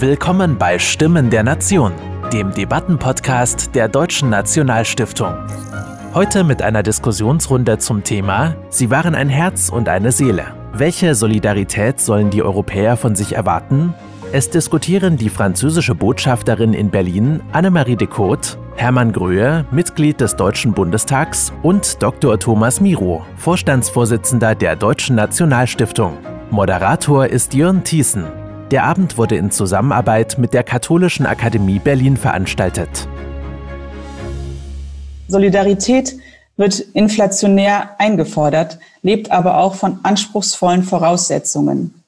Willkommen bei Stimmen der Nation, dem Debattenpodcast der Deutschen Nationalstiftung. Heute mit einer Diskussionsrunde zum Thema Sie waren ein Herz und eine Seele. Welche Solidarität sollen die Europäer von sich erwarten? Es diskutieren die französische Botschafterin in Berlin, Annemarie de Cote, Hermann Gröhe, Mitglied des Deutschen Bundestags und Dr. Thomas Miro, Vorstandsvorsitzender der Deutschen Nationalstiftung. Moderator ist Jörn Thiessen. Der Abend wurde in Zusammenarbeit mit der Katholischen Akademie Berlin veranstaltet. Solidarität wird inflationär eingefordert, lebt aber auch von anspruchsvollen Voraussetzungen.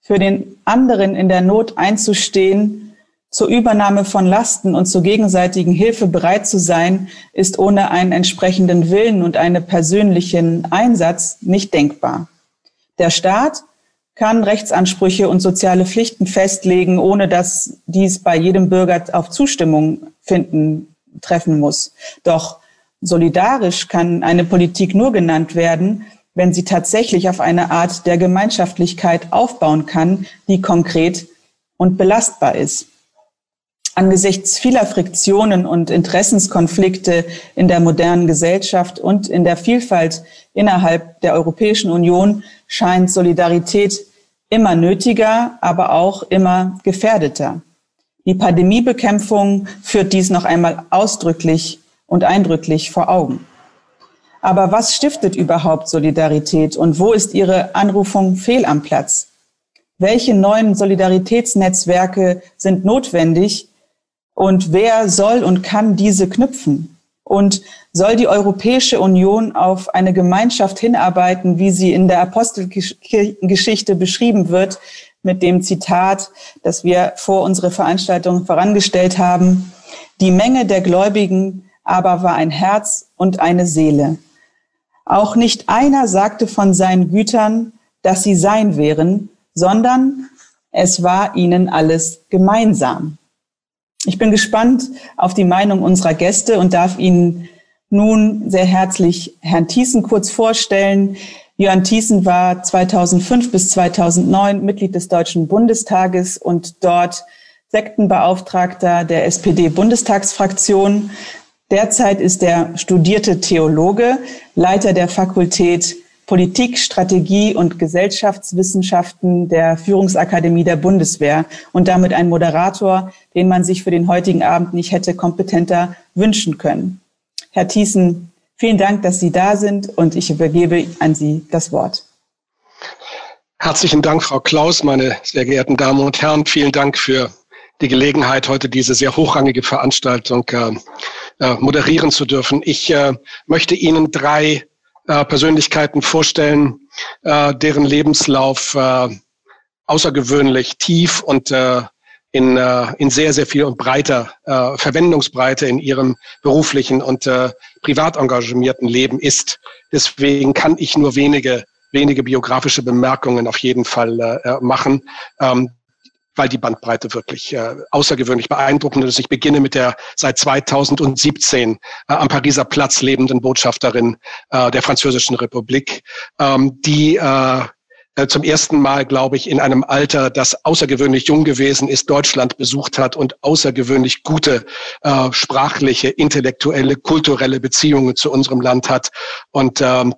Für den anderen in der Not einzustehen, zur Übernahme von Lasten und zur gegenseitigen Hilfe bereit zu sein, ist ohne einen entsprechenden Willen und einen persönlichen Einsatz nicht denkbar. Der Staat kann Rechtsansprüche und soziale Pflichten festlegen, ohne dass dies bei jedem Bürger auf Zustimmung finden, treffen muss. Doch solidarisch kann eine Politik nur genannt werden, wenn sie tatsächlich auf eine Art der Gemeinschaftlichkeit aufbauen kann, die konkret und belastbar ist. Angesichts vieler Friktionen und Interessenskonflikte in der modernen Gesellschaft und in der Vielfalt innerhalb der Europäischen Union scheint Solidarität immer nötiger, aber auch immer gefährdeter. Die Pandemiebekämpfung führt dies noch einmal ausdrücklich und eindrücklich vor Augen. Aber was stiftet überhaupt Solidarität und wo ist ihre Anrufung fehl am Platz? Welche neuen Solidaritätsnetzwerke sind notwendig und wer soll und kann diese knüpfen? Und soll die Europäische Union auf eine Gemeinschaft hinarbeiten, wie sie in der Apostelgeschichte beschrieben wird, mit dem Zitat, das wir vor unsere Veranstaltung vorangestellt haben. Die Menge der Gläubigen aber war ein Herz und eine Seele. Auch nicht einer sagte von seinen Gütern, dass sie sein wären, sondern es war ihnen alles gemeinsam. Ich bin gespannt auf die Meinung unserer Gäste und darf Ihnen nun sehr herzlich Herrn Thiessen kurz vorstellen. Jörn Thiessen war 2005 bis 2009 Mitglied des Deutschen Bundestages und dort Sektenbeauftragter der SPD-Bundestagsfraktion. Derzeit ist er studierte Theologe, Leiter der Fakultät Politik, Strategie und Gesellschaftswissenschaften der Führungsakademie der Bundeswehr und damit ein Moderator, den man sich für den heutigen Abend nicht hätte kompetenter wünschen können. Herr Thiessen, vielen Dank, dass Sie da sind und ich übergebe an Sie das Wort. Herzlichen Dank, Frau Klaus, meine sehr geehrten Damen und Herren. Vielen Dank für die Gelegenheit, heute diese sehr hochrangige Veranstaltung äh, äh moderieren zu dürfen. Ich äh, möchte Ihnen drei äh, Persönlichkeiten vorstellen, äh, deren Lebenslauf außergewöhnlich tief und in, äh, in sehr, sehr viel und breiter äh, Verwendungsbreite in ihrem beruflichen und äh, privat engagierten Leben ist. Deswegen kann ich nur wenige wenige biografische Bemerkungen auf jeden Fall äh, machen. Ähm, weil die Bandbreite wirklich äh, außergewöhnlich beeindruckend ist. Ich beginne mit der seit 2017 äh, am Pariser Platz lebenden Botschafterin äh, der Französischen Republik, ähm, die äh, zum ersten Mal, glaube ich, in einem Alter, das außergewöhnlich jung gewesen ist, Deutschland besucht hat und außergewöhnlich gute äh, sprachliche, intellektuelle, kulturelle Beziehungen zu unserem Land hat. Und ähm,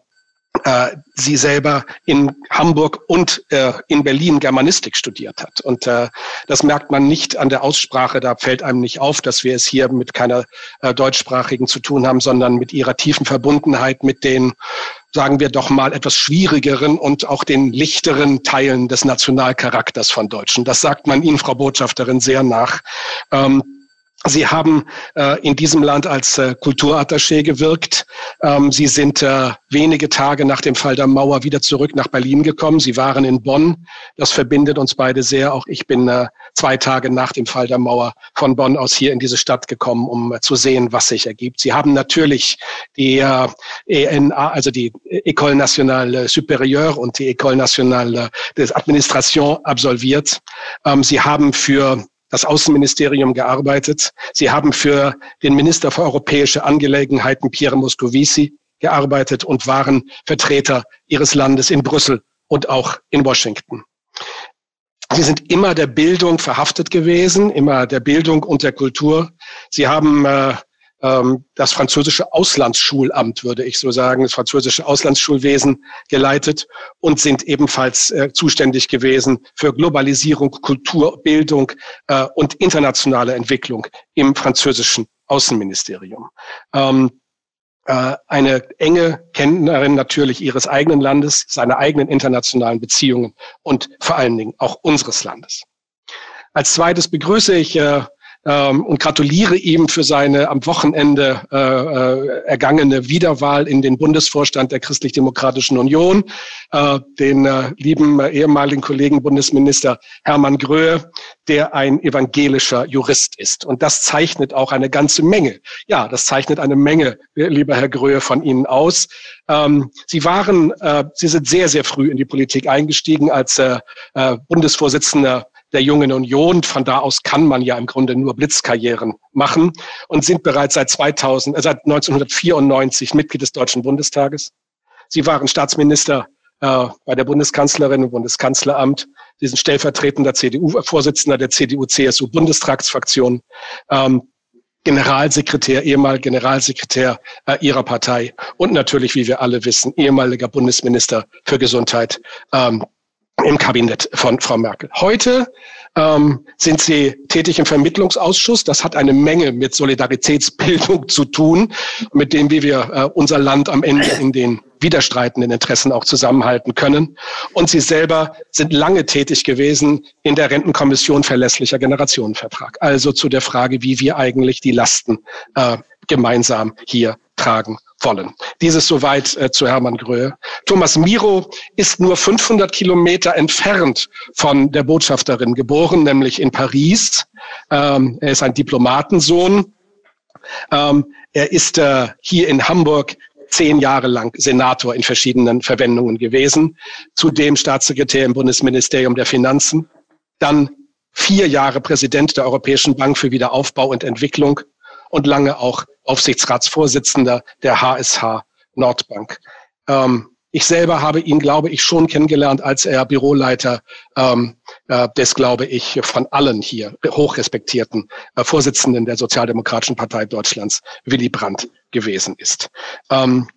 äh, sie selber in Hamburg und äh, in Berlin Germanistik studiert hat. Und äh, das merkt man nicht an der Aussprache, da fällt einem nicht auf, dass wir es hier mit keiner äh, deutschsprachigen zu tun haben, sondern mit ihrer tiefen Verbundenheit mit den, sagen wir doch mal, etwas schwierigeren und auch den lichteren Teilen des Nationalcharakters von Deutschen. Das sagt man Ihnen, Frau Botschafterin, sehr nach. Ähm, Sie haben äh, in diesem Land als äh, Kulturattaché gewirkt. Ähm, Sie sind äh, wenige Tage nach dem Fall der Mauer wieder zurück nach Berlin gekommen. Sie waren in Bonn. Das verbindet uns beide sehr. Auch ich bin äh, zwei Tage nach dem Fall der Mauer von Bonn aus hier in diese Stadt gekommen, um äh, zu sehen, was sich ergibt. Sie haben natürlich die äh, ENA, also die École Nationale Supérieure und die École Nationale des Administration absolviert. Ähm, Sie haben für das Außenministerium gearbeitet. Sie haben für den Minister für europäische Angelegenheiten Pierre Moscovici gearbeitet und waren Vertreter ihres Landes in Brüssel und auch in Washington. Sie sind immer der Bildung verhaftet gewesen, immer der Bildung und der Kultur. Sie haben äh, ähm, das französische Auslandsschulamt, würde ich so sagen, das französische Auslandsschulwesen geleitet und sind ebenfalls äh, zuständig gewesen für Globalisierung, Kultur, Bildung äh, und internationale Entwicklung im französischen Außenministerium. Ähm, äh, eine enge Kennerin natürlich ihres eigenen Landes, seiner eigenen internationalen Beziehungen und vor allen Dingen auch unseres Landes. Als zweites begrüße ich äh, ähm, und gratuliere ihm für seine am Wochenende äh, äh, ergangene Wiederwahl in den Bundesvorstand der Christlich-Demokratischen Union, äh, den äh, lieben äh, ehemaligen Kollegen Bundesminister Hermann Gröhe, der ein evangelischer Jurist ist. Und das zeichnet auch eine ganze Menge. Ja, das zeichnet eine Menge, lieber Herr Gröhe, von Ihnen aus. Ähm, Sie waren, äh, Sie sind sehr, sehr früh in die Politik eingestiegen als äh, äh, Bundesvorsitzender der Jungen Union. Von da aus kann man ja im Grunde nur Blitzkarrieren machen und sind bereits seit 2000, äh, seit 1994 Mitglied des Deutschen Bundestages. Sie waren Staatsminister äh, bei der Bundeskanzlerin im Bundeskanzleramt. Sie sind stellvertretender CDU-Vorsitzender der CDU-CSU-Bundestagsfraktion. Ähm, Generalsekretär, ehemaliger Generalsekretär äh, ihrer Partei und natürlich, wie wir alle wissen, ehemaliger Bundesminister für Gesundheit ähm, im Kabinett von Frau Merkel. Heute ähm, sind Sie tätig im Vermittlungsausschuss. Das hat eine Menge mit Solidaritätsbildung zu tun, mit dem, wie wir äh, unser Land am Ende in den widerstreitenden Interessen auch zusammenhalten können. Und Sie selber sind lange tätig gewesen in der Rentenkommission verlässlicher Generationenvertrag. Also zu der Frage, wie wir eigentlich die Lasten äh, gemeinsam hier tragen wollen. Dieses soweit äh, zu Hermann Gröhe. Thomas Miro ist nur 500 Kilometer entfernt von der Botschafterin geboren, nämlich in Paris. Ähm, er ist ein Diplomatensohn. Ähm, er ist äh, hier in Hamburg zehn Jahre lang Senator in verschiedenen Verwendungen gewesen, zudem Staatssekretär im Bundesministerium der Finanzen, dann vier Jahre Präsident der Europäischen Bank für Wiederaufbau und Entwicklung und lange auch Aufsichtsratsvorsitzender der HSH Nordbank. Ähm, ich selber habe ihn, glaube ich, schon kennengelernt, als er Büroleiter ähm, äh, des, glaube ich, von allen hier hochrespektierten äh, Vorsitzenden der Sozialdemokratischen Partei Deutschlands, Willy Brandt, gewesen ist. Ähm,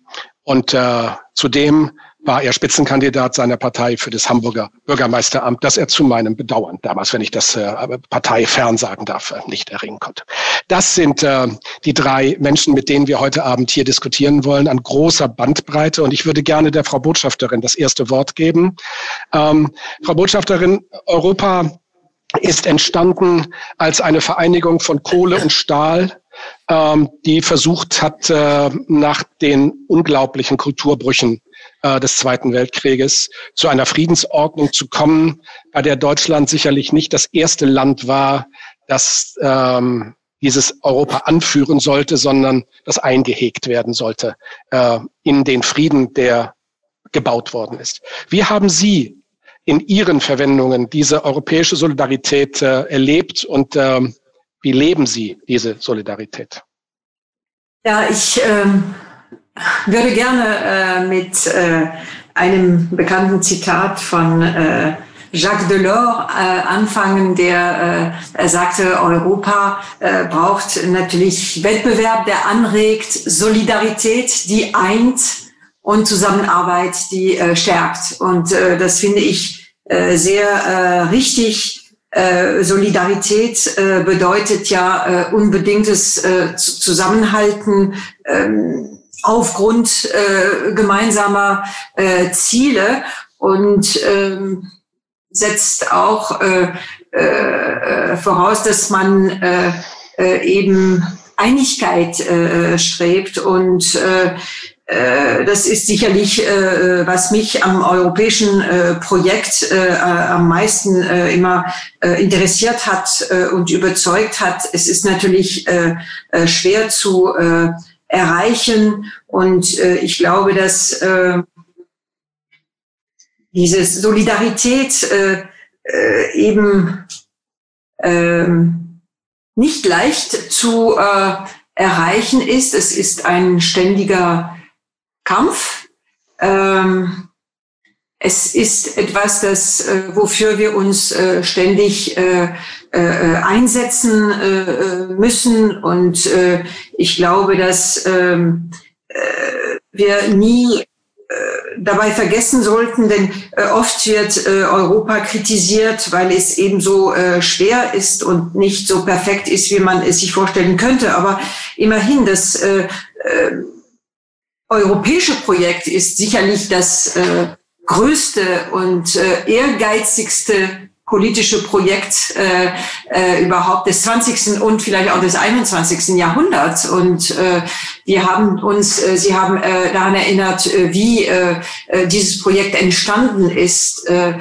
und äh, zudem war er Spitzenkandidat seiner Partei für das Hamburger Bürgermeisteramt, das er zu meinem Bedauern damals, wenn ich das äh, parteifern sagen darf, äh, nicht erringen konnte. Das sind äh, die drei Menschen, mit denen wir heute Abend hier diskutieren wollen, an großer Bandbreite. Und ich würde gerne der Frau Botschafterin das erste Wort geben. Ähm, Frau Botschafterin, Europa ist entstanden als eine Vereinigung von Kohle und Stahl, ähm, die versucht hat, äh, nach den unglaublichen Kulturbrüchen äh, des Zweiten Weltkrieges zu einer Friedensordnung zu kommen, bei der Deutschland sicherlich nicht das erste Land war, das ähm, dieses Europa anführen sollte, sondern das eingehegt werden sollte äh, in den Frieden, der gebaut worden ist. Wie haben Sie in Ihren Verwendungen diese europäische Solidarität äh, erlebt und äh, wie leben Sie diese Solidarität? Ja, ich ähm, würde gerne äh, mit äh, einem bekannten Zitat von äh, Jacques Delors äh, anfangen, der äh, sagte, Europa äh, braucht natürlich Wettbewerb, der anregt, Solidarität, die eint und Zusammenarbeit, die äh, stärkt. Und äh, das finde ich äh, sehr äh, richtig. Äh, Solidarität äh, bedeutet ja äh, unbedingtes Zusammenhalten. Ähm, aufgrund äh, gemeinsamer äh, Ziele und ähm, setzt auch äh, äh, voraus, dass man äh, äh, eben Einigkeit äh, strebt und äh, äh das ist sicherlich, äh, was mich am europäischen äh, Projekt am meisten immer interessiert hat und überzeugt hat. Es ist natürlich schwer zu erreichen. Und äh, ich glaube, dass äh, diese Solidarität äh, äh, eben äh, nicht leicht zu äh, erreichen ist. Es ist ein ständiger Kampf. Ähm, es ist etwas, das, äh, wofür wir uns äh, ständig äh, einsetzen müssen. Und ich glaube, dass äh, wir nie dabei vergessen sollten, denn oft wird Europa kritisiert, weil es eben so schwer ist und nicht so perfekt ist, wie man es sich vorstellen könnte. Aber immerhin, das europäische Projekt ist sicherlich das größte und ehrgeizigste politische Projekt äh, äh, überhaupt des 20. und vielleicht auch des 21. Jahrhunderts. Und äh, wir haben uns, äh, Sie haben äh, daran erinnert, äh, wie äh, äh, dieses Projekt entstanden ist. Äh, äh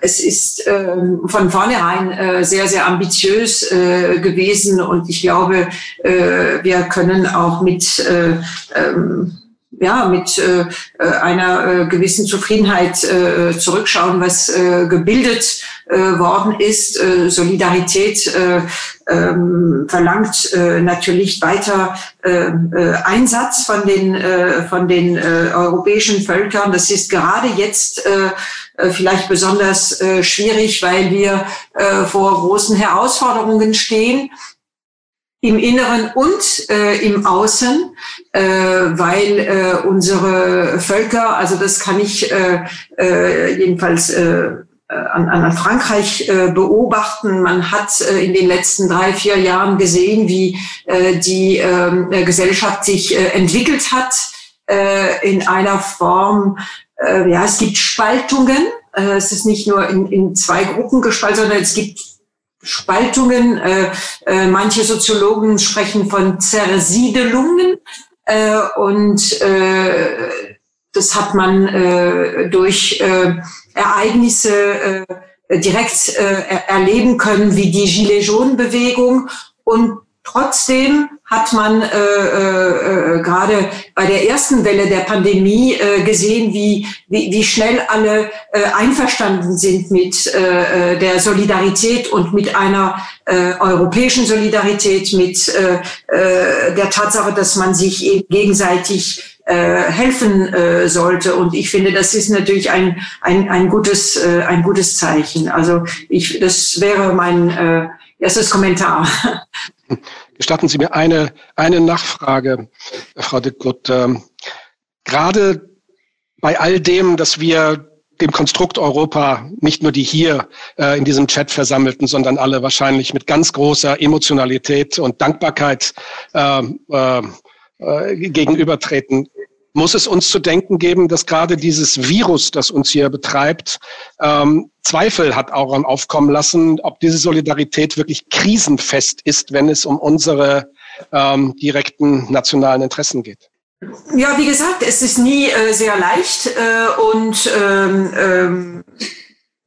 es ist äh, von vornherein äh, sehr, sehr ambitiös äh, gewesen und ich glaube, äh, wir können auch mit äh, ähm, ja, mit äh, äh, einer äh, gewissen Zufriedenheit äh, zurückschauen, was äh, gebildet äh, worden ist. Äh, Solidarität äh, ähm, verlangt äh, natürlich weiter äh, äh, Einsatz von den, äh, von den äh, europäischen Völkern. Das ist gerade jetzt äh, äh vielleicht besonders äh, schwierig, weil wir äh, vor großen Herausforderungen stehen im Inneren und äh, im Außen, äh, weil äh, unsere Völker, also das kann ich äh, äh, jedenfalls äh, an, an Frankreich äh, beobachten. Man hat äh, in den letzten drei, vier Jahren gesehen, wie äh, die äh, Gesellschaft sich äh, entwickelt hat äh, in einer Form, äh, ja, es gibt Spaltungen. Äh, es ist nicht nur in, in zwei Gruppen gespalten, sondern es gibt Spaltungen. Äh, äh, manche Soziologen sprechen von Zersiedelungen. Äh, und äh, das hat man äh, durch äh, Ereignisse direkt erleben können, wie die Gilets Jaunes-Bewegung. Und trotzdem hat man äh, äh, äh, gerade bei der ersten Welle der Pandemie äh, gesehen, wie, wie, wie schnell alle äh, einverstanden sind mit äh, äh, der Solidarität und mit einer äh, europäischen Solidarität, mit äh, äh, der Tatsache, dass man sich gegenseitig äh, helfen äh, sollte. Und ich finde, das ist natürlich ein, ein, ein, gutes, äh, ein gutes Zeichen. Also ich, das wäre mein äh, erstes Kommentar. Gestatten Sie mir eine, eine Nachfrage, Frau de Gutt. Ähm, gerade bei all dem, dass wir dem Konstrukt Europa, nicht nur die hier äh, in diesem Chat versammelten, sondern alle wahrscheinlich mit ganz großer Emotionalität und Dankbarkeit äh, äh, äh gegenübertreten muss es uns zu denken geben, dass gerade dieses Virus, das uns hier betreibt, ähm, Zweifel hat auch aufkommen lassen, ob diese Solidarität wirklich krisenfest ist, wenn es um unsere ähm, direkten nationalen Interessen geht. Ja, wie gesagt, es ist nie äh, sehr leicht äh, und ähm, ähm,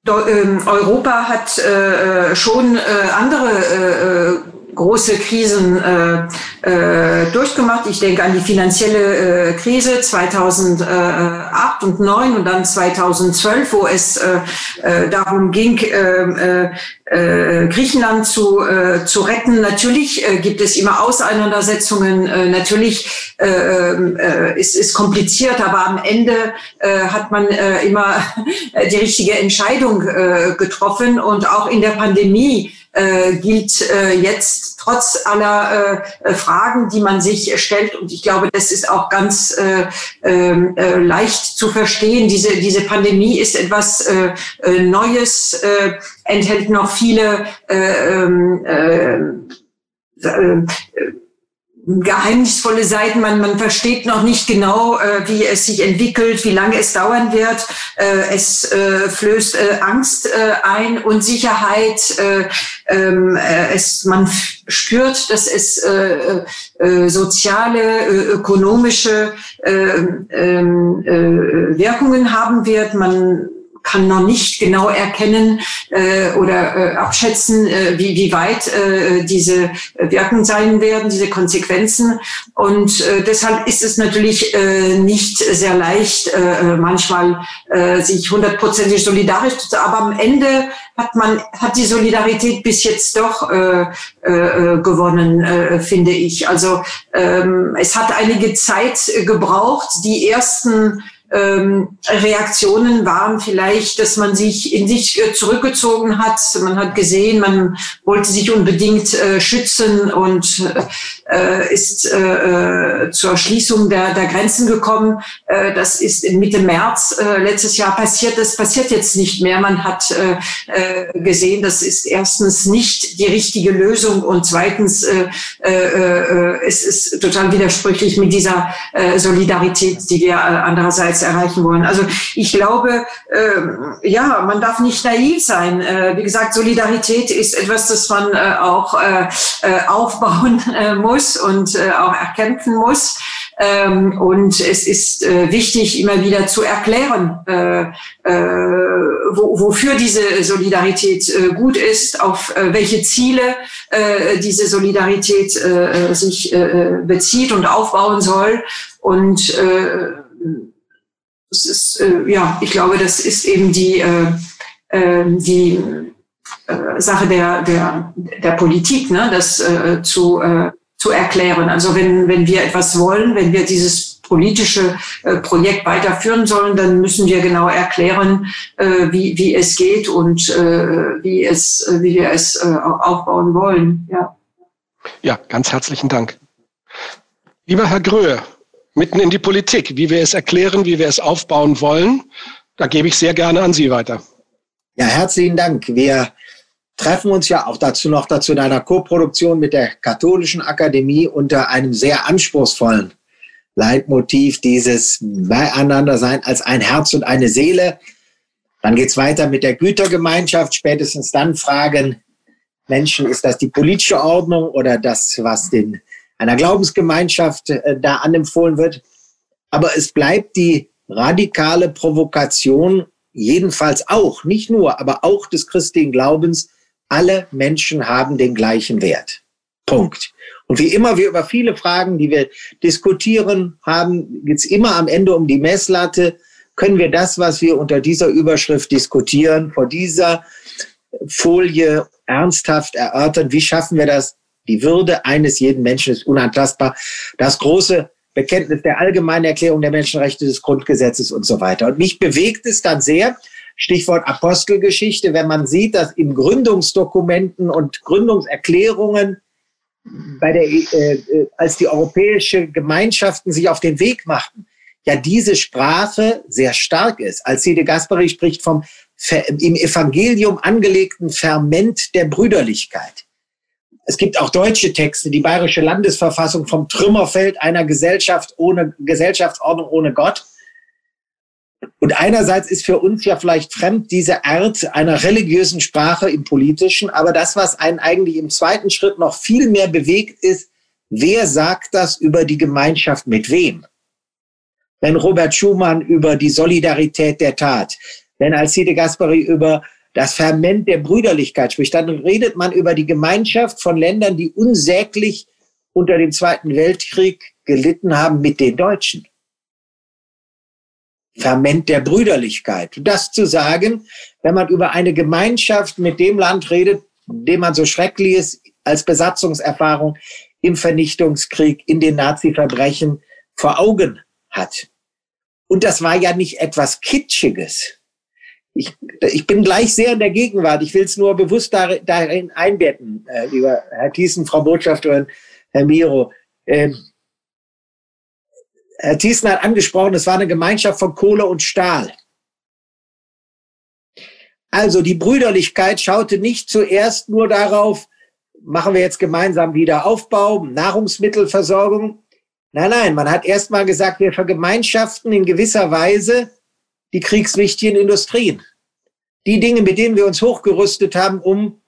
ähm Europa hat äh, äh schon äh, andere äh, große Krisen äh, äh, durchgemacht. Ich denke an die finanzielle äh, Krise 2008 und 2009 und dann 2012, wo es äh, äh, darum ging, äh, äh, äh, Griechenland zu, äh, zu retten. Natürlich äh, gibt es immer Auseinandersetzungen. Äh, natürlich äh, äh, ist es kompliziert, aber am Ende äh, hat man äh, immer die richtige Entscheidung äh, getroffen. Und auch in der Pandemie äh, gilt äh, jetzt trotz aller äh, Fragen, die man sich stellt. Und ich glaube, das ist auch ganz äh, ähm, äh, leicht zu verstehen. Diese, diese Pandemie ist etwas äh, äh Neues, äh, enthält noch viele äh, ähm, äh, äh, geheimnisvolle Seiten. Man, man versteht noch nicht genau, äh, wie es sich entwickelt, wie lange es dauern wird. Äh, es äh, flößt äh, Angst äh, ein, Unsicherheit. Äh, ähm, äh, es, man spürt, dass es äh, äh, soziale, äh, ökonomische äh, ähm, äh, Wirkungen haben wird. Man kann noch nicht genau erkennen äh, oder äh, abschätzen, äh, wie, wie weit äh, diese Wirken sein werden, diese Konsequenzen. Und äh, deshalb ist es natürlich äh, nicht sehr leicht, äh, manchmal äh, sich hundertprozentig solidarisch zu sein. Aber am Ende hat man hat die Solidarität bis jetzt doch äh, äh, gewonnen, äh, finde ich. Also ähm, es hat einige Zeit gebraucht. Die ersten ähm, Reaktionen waren vielleicht, dass man sich in sich äh, zurückgezogen hat. Man hat gesehen, man wollte sich unbedingt äh, schützen und äh, ist äh, zur Schließung der, der Grenzen gekommen. Äh, das ist Mitte März äh, letztes Jahr passiert. Das passiert jetzt nicht mehr. Man hat äh, äh, gesehen, das ist erstens nicht die richtige Lösung und zweitens äh, äh, äh, es ist total widersprüchlich mit dieser äh, Solidarität, die wir äh, andererseits erreichen wollen. Also ich glaube, äh, ja, man darf nicht naiv sein. Äh, wie gesagt, Solidarität ist etwas, das man äh, auch äh, äh aufbauen äh, muss und äh, auch erkämpfen muss. Ähm, und es ist äh, wichtig, immer wieder zu erklären, äh, äh, wo, wofür diese Solidarität äh, gut ist, auf äh, welche Ziele diese Solidarität sich bezieht und aufbauen soll. Und das ist, ja, ich glaube, das ist eben die, die Sache der, der, der Politik, ne? das äh, zu, äh, zu erklären. Also wenn, wenn wir etwas wollen, wenn wir dieses politische äh, Projekt weiterführen sollen, dann müssen wir genau erklären, äh, wie, wie es geht und äh, wie, es, äh, wie wir es äh, aufbauen wollen. Ja. ja, ganz herzlichen Dank. Lieber Herr Gröhe, mitten in die Politik, wie wir es erklären, wie wir es aufbauen wollen. Da gebe ich sehr gerne an Sie weiter. Ja, herzlichen Dank. Wir treffen uns ja auch dazu noch dazu in einer Koproduktion mit der Katholischen Akademie unter einem sehr anspruchsvollen Leitmotiv dieses Beieinandersein als ein Herz und eine Seele. Dann geht's weiter mit der Gütergemeinschaft. Spätestens dann fragen Menschen, ist das die politische Ordnung oder das, was den einer Glaubensgemeinschaft äh, da anempfohlen wird. Aber es bleibt die radikale Provokation, jedenfalls auch, nicht nur, aber auch des christlichen Glaubens, alle Menschen haben den gleichen Wert. Punkt. Und wie immer wir über viele Fragen, die wir diskutieren haben, geht's immer am Ende um die Messlatte. Können wir das, was wir unter dieser Überschrift diskutieren, vor dieser Folie ernsthaft erörtern? Wie schaffen wir das, die Würde eines jeden Menschen ist unantastbar. Das große Bekenntnis der allgemeinen Erklärung der Menschenrechte des Grundgesetzes und so weiter. Und mich bewegt es dann sehr, Stichwort Apostelgeschichte, wenn man sieht, dass in Gründungsdokumenten und Gründungserklärungen bei der, äh, äh als die europäische Gemeinschaften sich auf den Weg machten, ja diese Sprache sehr stark ist. Als de Gasperi spricht vom im Evangelium angelegten Ferment der Brüderlichkeit. Es gibt auch deutsche Texte, die bayerische Landesverfassung vom Trümmerfeld einer Gesellschaft ohne Gesellschaftsordnung ohne Gott. Und einerseits ist für uns ja vielleicht fremd diese Art einer religiösen Sprache im politischen, aber das, was einen eigentlich im zweiten Schritt noch viel mehr bewegt, ist, wer sagt das über die Gemeinschaft mit wem? Wenn Robert Schumann über die Solidarität der Tat, wenn Alcide Gasperi über das Ferment der Brüderlichkeit spricht, dann redet man über die Gemeinschaft von Ländern, die unsäglich unter dem Zweiten Weltkrieg gelitten haben mit den Deutschen. Ferment der Brüderlichkeit. Das zu sagen, wenn man über eine Gemeinschaft mit dem Land redet, dem man so schrecklich ist als Besatzungserfahrung im Vernichtungskrieg, in den Nazi-Verbrechen vor Augen hat. Und das war ja nicht etwas Kitschiges ich, ich bin gleich sehr in der Gegenwart. Ich will es nur bewusst darin einbetten, äh, lieber Herr Thiessen, Frau Botschafterin, Herr Miro. Ähm, Herr Thiessen hat angesprochen, es war eine Gemeinschaft von Kohle und Stahl. Also die Brüderlichkeit schaute nicht zuerst nur darauf, machen wir jetzt gemeinsam wieder Aufbau, Nahrungsmittelversorgung. Nein, nein, man hat erst mal gesagt, wir vergemeinschaften in gewisser Weise die kriegswichtigen Industrien. Die Dinge, mit denen wir uns hochgerüstet haben, um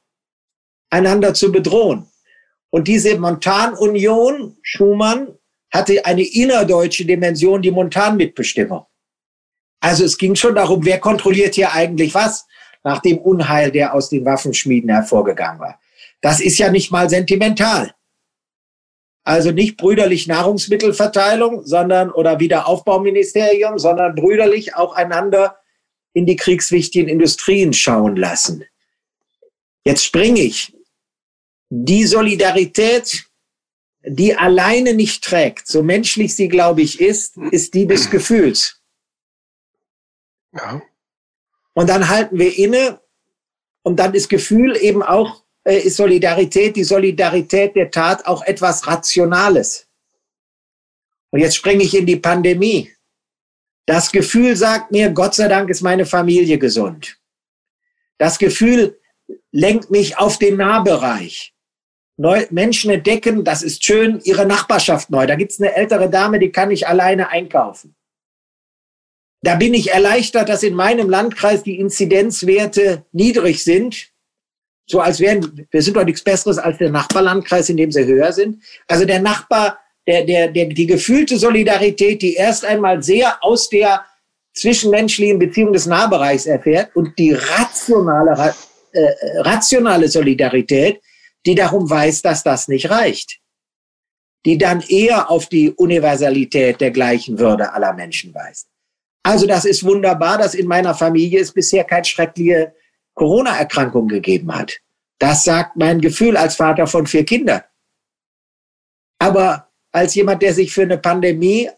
einander zu bedrohen. Und diese Montanunion, Schumann, hatte eine innerdeutsche Dimension, die Montanmitbestimmung. Also es ging schon darum, wer kontrolliert hier eigentlich was, nach dem Unheil, der aus den Waffenschmieden hervorgegangen war. Das ist ja nicht mal sentimental. Also nicht brüderlich Nahrungsmittelverteilung, sondern oder Wiederaufbauministerium, sondern brüderlich auch einander in die kriegswichtigen Industrien schauen lassen. Jetzt springe ich. Die Solidarität, die alleine nicht trägt, so menschlich sie, glaube ich, ist, ist die des Gefühls. Ja. Und dann halten wir inne und dann ist Gefühl eben auch, äh, ist Solidarität, die Solidarität der Tat auch etwas Rationales. Und jetzt springe ich in die Pandemie. Das Gefühl sagt mir, Gott sei Dank ist meine Familie gesund. Das Gefühl lenkt mich auf den Nahbereich. Neu, Menschen entdecken, das ist schön, ihre Nachbarschaft neu. Da gibt's eine ältere Dame, die kann ich alleine einkaufen. Da bin ich erleichtert, dass in meinem Landkreis die Inzidenzwerte niedrig sind. So als wären, wir sind doch nichts Besseres als der Nachbarlandkreis, in dem sie höher sind. Also der Nachbar, der, der, der, die gefühlte Solidarität, die erst einmal sehr aus der zwischenmenschlichen Beziehung des Nahbereichs erfährt und die rationale, äh, rationale Solidarität, die darum weiß, dass das nicht reicht. Die dann eher auf die Universalität der gleichen Würde aller Menschen weist. Also das ist wunderbar, dass in meiner Familie es bisher keine schreckliche Corona-Erkrankung gegeben hat. Das sagt mein Gefühl als Vater von vier Kindern. Aber als jemand, der sich für eine Pandemie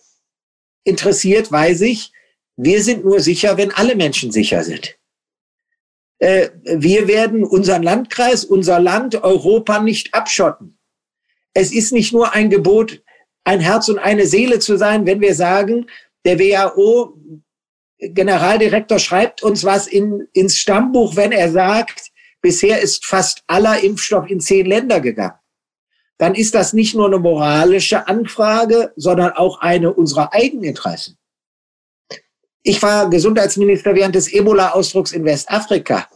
interessiert, weiß ich, wir sind nur sicher, wenn alle Menschen sicher sind. Äh, wir werden unseren Landkreis, unser Land, Europa nicht abschotten. Es ist nicht nur ein Gebot, ein Herz und eine Seele zu sein, wenn wir sagen, der WHO Generaldirektor schreibt uns was in, ins Stammbuch, wenn er sagt, bisher ist fast aller Impfstoff in zehn Länder gegangen. Dann ist das nicht nur eine moralische Anfrage, sondern auch eine unserer Eigeninteressen. Ich war Gesundheitsminister während des Ebola-Ausdrucks in Westafrika.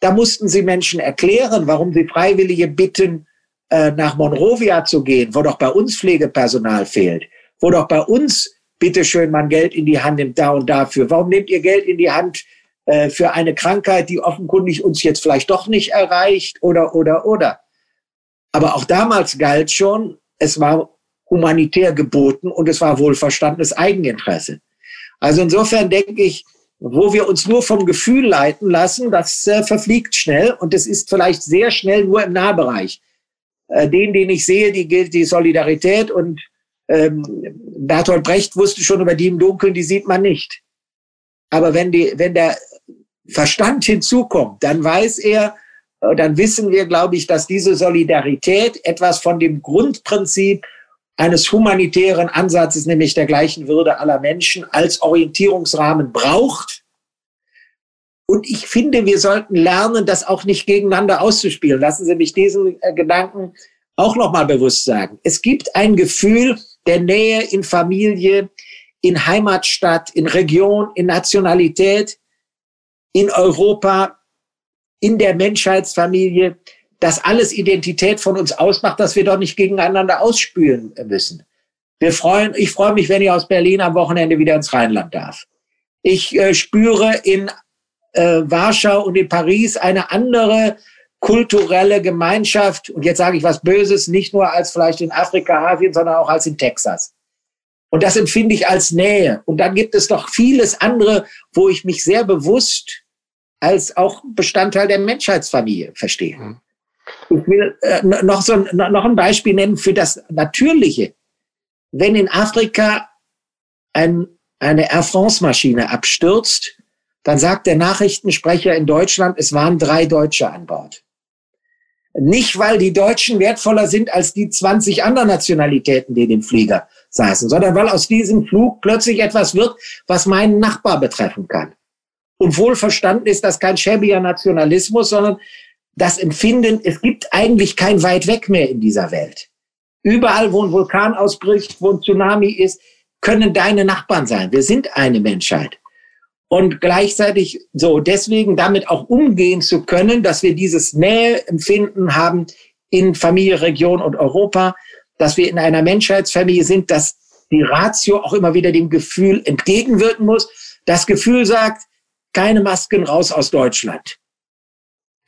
Da mussten sie Menschen erklären, warum sie Freiwillige bitten, äh, nach Monrovia zu gehen, wo doch bei uns Pflegepersonal fehlt, wo doch bei uns bitteschön man Geld in die Hand nimmt da und dafür? Warum nehmt ihr Geld in die Hand äh, für eine Krankheit, die offenkundig uns jetzt vielleicht doch nicht erreicht oder, oder, oder? Aber auch damals galt schon, es war humanitär geboten und es war wohlverstandenes Eigeninteresse. Also insofern denke ich, wo wir uns nur vom Gefühl leiten lassen, das äh, verfliegt schnell und es ist vielleicht sehr schnell nur im Nahbereich. Äh, den, den ich sehe, die gilt die Solidarität und ähm, Bertolt Brecht wusste schon über die im Dunkeln, die sieht man nicht. Aber wenn, die, wenn der Verstand hinzukommt, dann weiß er, äh, dann wissen wir, glaube ich, dass diese Solidarität etwas von dem Grundprinzip eines humanitären Ansatzes, nämlich der gleichen Würde aller Menschen, als Orientierungsrahmen braucht. Und ich finde, wir sollten lernen, das auch nicht gegeneinander auszuspielen. Lassen Sie mich diesen äh, Gedanken auch nochmal bewusst sagen. Es gibt ein Gefühl, der Nähe in Familie, in Heimatstadt, in Region, in Nationalität, in Europa, in der Menschheitsfamilie, das alles Identität von uns ausmacht, dass wir doch nicht gegeneinander ausspülen müssen. Wir freuen, ich freue mich, wenn ich aus Berlin am Wochenende wieder ins Rheinland darf. Ich äh, spüre in äh, Warschau und in Paris eine andere kulturelle Gemeinschaft, und jetzt sage ich was Böses, nicht nur als vielleicht in Afrika, Asien, sondern auch als in Texas. Und das empfinde ich als Nähe. Und dann gibt es doch vieles andere, wo ich mich sehr bewusst als auch Bestandteil der Menschheitsfamilie verstehe. Mhm. Ich will äh, noch, so ein, noch ein Beispiel nennen für das Natürliche. Wenn in Afrika ein, eine Air France-Maschine abstürzt, dann sagt der Nachrichtensprecher in Deutschland, es waren drei Deutsche an Bord. Nicht, weil die Deutschen wertvoller sind als die 20 anderen Nationalitäten, die dem Flieger saßen, sondern weil aus diesem Flug plötzlich etwas wird, was meinen Nachbar betreffen kann. Und wohlverstanden ist das kein schäbiger Nationalismus, sondern das Empfinden, es gibt eigentlich kein weit weg mehr in dieser Welt. Überall, wo ein Vulkan ausbricht, wo ein Tsunami ist, können deine Nachbarn sein. Wir sind eine Menschheit und gleichzeitig so deswegen damit auch umgehen zu können, dass wir dieses Näheempfinden haben in Familie, Region und Europa, dass wir in einer Menschheitsfamilie sind, dass die Ratio auch immer wieder dem Gefühl entgegenwirken muss. Das Gefühl sagt, keine Masken raus aus Deutschland.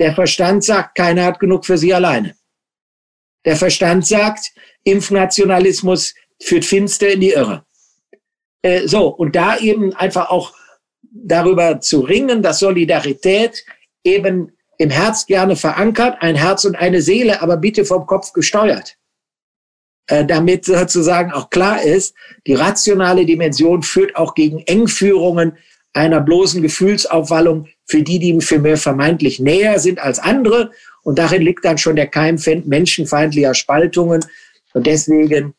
Der Verstand sagt, keiner hat genug für sie alleine. Der Verstand sagt, Impfnationalismus führt finster in die Irre. Äh, so, und da eben einfach auch darüber zu ringen, dass Solidarität eben im Herz gerne verankert, ein Herz und eine Seele, aber bitte vom Kopf gesteuert. Äh, damit sozusagen auch klar ist, die rationale Dimension führt auch gegen Engführungen einer bloßen Gefühlsaufwallung für die, die für mir vermeintlich näher sind als andere. Und darin liegt dann schon der Keim menschenfeindlicher Spaltungen. Und deswegen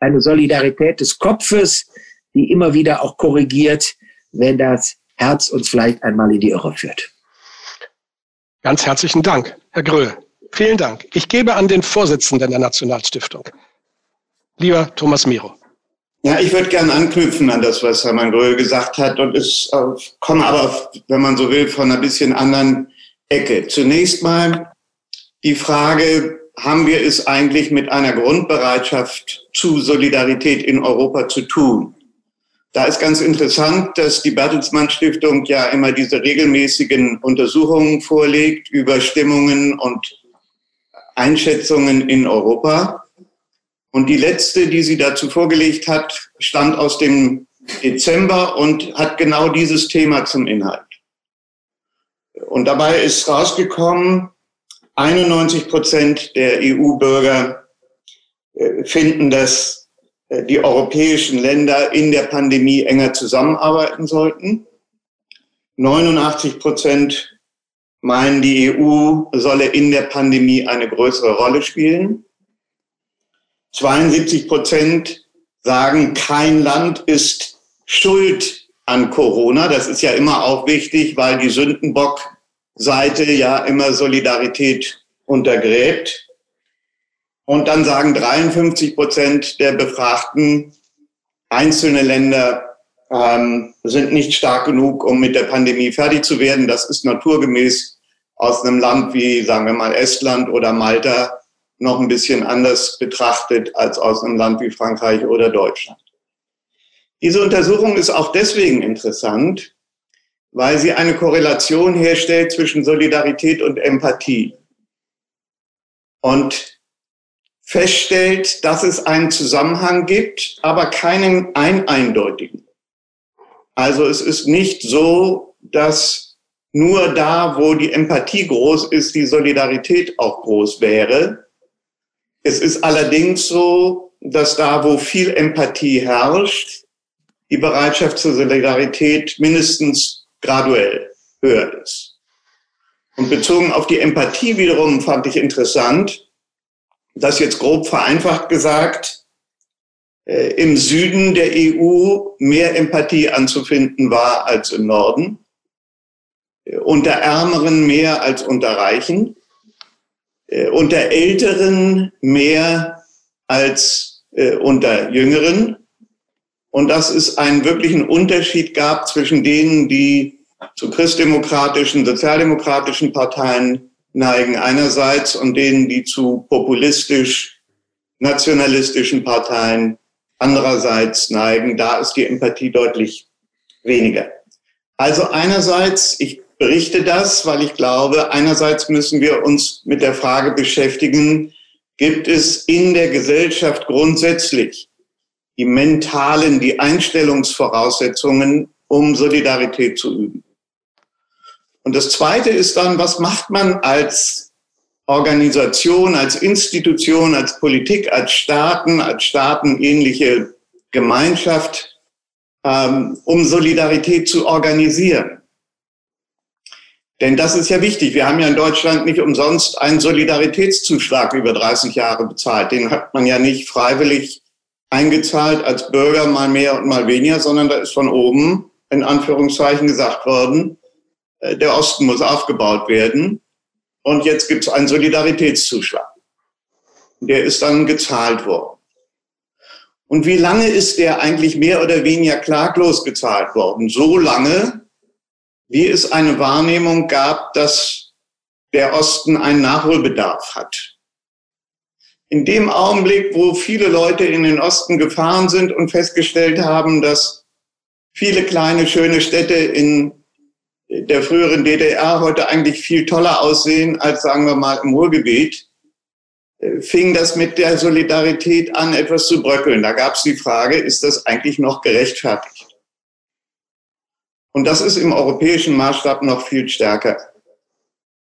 eine Solidarität des Kopfes, die immer wieder auch korrigiert, wenn das Herz uns vielleicht einmal in die Irre führt. Ganz herzlichen Dank, Herr Gröhl. Vielen Dank. Ich gebe an den Vorsitzenden der Nationalstiftung. Lieber Thomas Miro. Ja, ich würde gerne anknüpfen an das, was Hermann Gröhl gesagt hat und es äh, komme aber, wenn man so will, von einer bisschen anderen Ecke. Zunächst mal die Frage, haben wir es eigentlich mit einer Grundbereitschaft zu Solidarität in Europa zu tun? Da ist ganz interessant, dass die Bertelsmann Stiftung ja immer diese regelmäßigen Untersuchungen vorlegt über Stimmungen und Einschätzungen in Europa. Und die letzte, die sie dazu vorgelegt hat, stammt aus dem Dezember und hat genau dieses Thema zum Inhalt. Und dabei ist rausgekommen, 91 Prozent der EU-Bürger äh, finden, dass äh, die europäischen Länder in der Pandemie enger zusammenarbeiten sollten. 89 Prozent meinen, die EU solle in der Pandemie eine größere Rolle spielen. 72 Prozent sagen, kein Land ist schuld an Corona. Das ist ja immer auch wichtig, weil die Sündenbock Seite ja immer Solidarität untergräbt. Und dann sagen 53 Prozent der Befragten, einzelne Länder ähm, sind nicht stark genug, um mit der Pandemie fertig zu werden. Das ist naturgemäß aus einem Land wie, sagen wir mal, Estland oder Malta noch ein bisschen anders betrachtet als aus einem Land wie Frankreich oder Deutschland. Diese Untersuchung ist auch deswegen interessant, weil sie eine Korrelation herstellt zwischen Solidarität und Empathie und feststellt, dass es einen Zusammenhang gibt, aber keinen ein eindeutigen. Also es ist nicht so, dass nur da, wo die Empathie groß ist, die Solidarität auch groß wäre. Es ist allerdings so, dass da, wo viel Empathie herrscht, die Bereitschaft zur Solidarität mindestens graduell höher ist. Und bezogen auf die Empathie wiederum fand ich interessant, dass jetzt grob vereinfacht gesagt, äh, im Süden der EU mehr Empathie anzufinden war als im Norden, äh, unter Ärmeren mehr als unter Reichen, äh, unter Älteren mehr als äh, unter Jüngeren und dass es einen wirklichen Unterschied gab zwischen denen, die zu christdemokratischen, sozialdemokratischen Parteien neigen einerseits und denen, die zu populistisch, nationalistischen Parteien andererseits neigen. Da ist die Empathie deutlich weniger. Also einerseits, ich berichte das, weil ich glaube, einerseits müssen wir uns mit der Frage beschäftigen, gibt es in der Gesellschaft grundsätzlich die mentalen, die Einstellungsvoraussetzungen, um Solidarität zu üben. Und das Zweite ist dann, was macht man als Organisation, als Institution, als Politik, als Staaten, als staatenähnliche Gemeinschaft, ähm, um Solidarität zu organisieren. Denn das ist ja wichtig. Wir haben ja in Deutschland nicht umsonst einen Solidaritätszuschlag über 30 Jahre bezahlt. Den hat man ja nicht freiwillig eingezahlt als Bürger mal mehr und mal weniger, sondern da ist von oben in Anführungszeichen gesagt worden, äh, der Osten muss aufgebaut werden. Und jetzt gibt es einen Solidaritätszuschlag. Der ist dann gezahlt worden. Und wie lange ist der eigentlich mehr oder weniger klaglos gezahlt worden? So lange, wie es eine Wahrnehmung gab, dass der Osten einen Nachholbedarf hat in dem Augenblick, wo viele Leute in den Osten gefahren sind und festgestellt haben, dass viele kleine, schöne Städte in der früheren DDR heute eigentlich viel toller aussehen als, sagen wir mal, im Ruhrgebiet, fing das mit der Solidarität an, etwas zu bröckeln. Da gab es die Frage, ist das eigentlich noch gerechtfertigt? Und das ist im europäischen Maßstab noch viel stärker.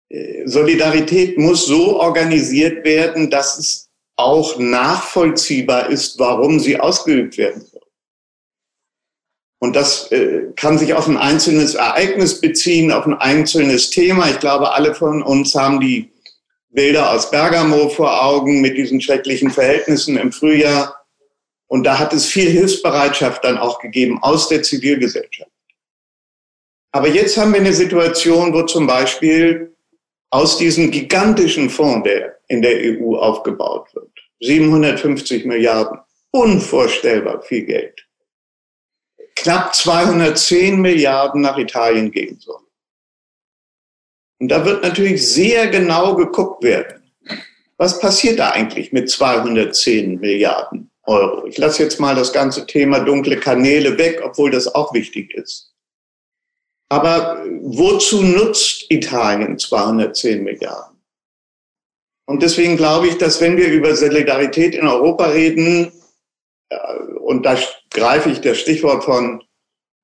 Äh, Solidarität muss so organisiert werden, dass es auch nachvollziehbar ist, warum sie ausgeübt werden soll. Und das äh, kann sich auf ein einzelnes Ereignis beziehen, auf ein einzelnes Thema. Ich glaube, alle von uns haben die Bilder aus Bergamo vor Augen mit diesen schrecklichen Verhältnissen im Frühjahr. Und da hat es viel Hilfsbereitschaft dann auch gegeben aus der Zivilgesellschaft. Aber jetzt haben wir eine Situation, wo zum Beispiel aus diesem gigantischen Fonds, der in der EU aufgebaut wird, 750 Milliarden, unvorstellbar viel Geld, knapp 210 Milliarden nach Italien gehen soll. Und da wird natürlich sehr genau geguckt werden, was passiert da eigentlich mit 210 Milliarden Euro. Ich lasse jetzt mal das ganze Thema dunkle Kanäle weg, obwohl das auch wichtig ist. Aber wozu nutzt Italien 210 Milliarden? Und deswegen glaube ich, dass wenn wir über Solidarität in Europa reden, äh, und da greife ich das Stichwort von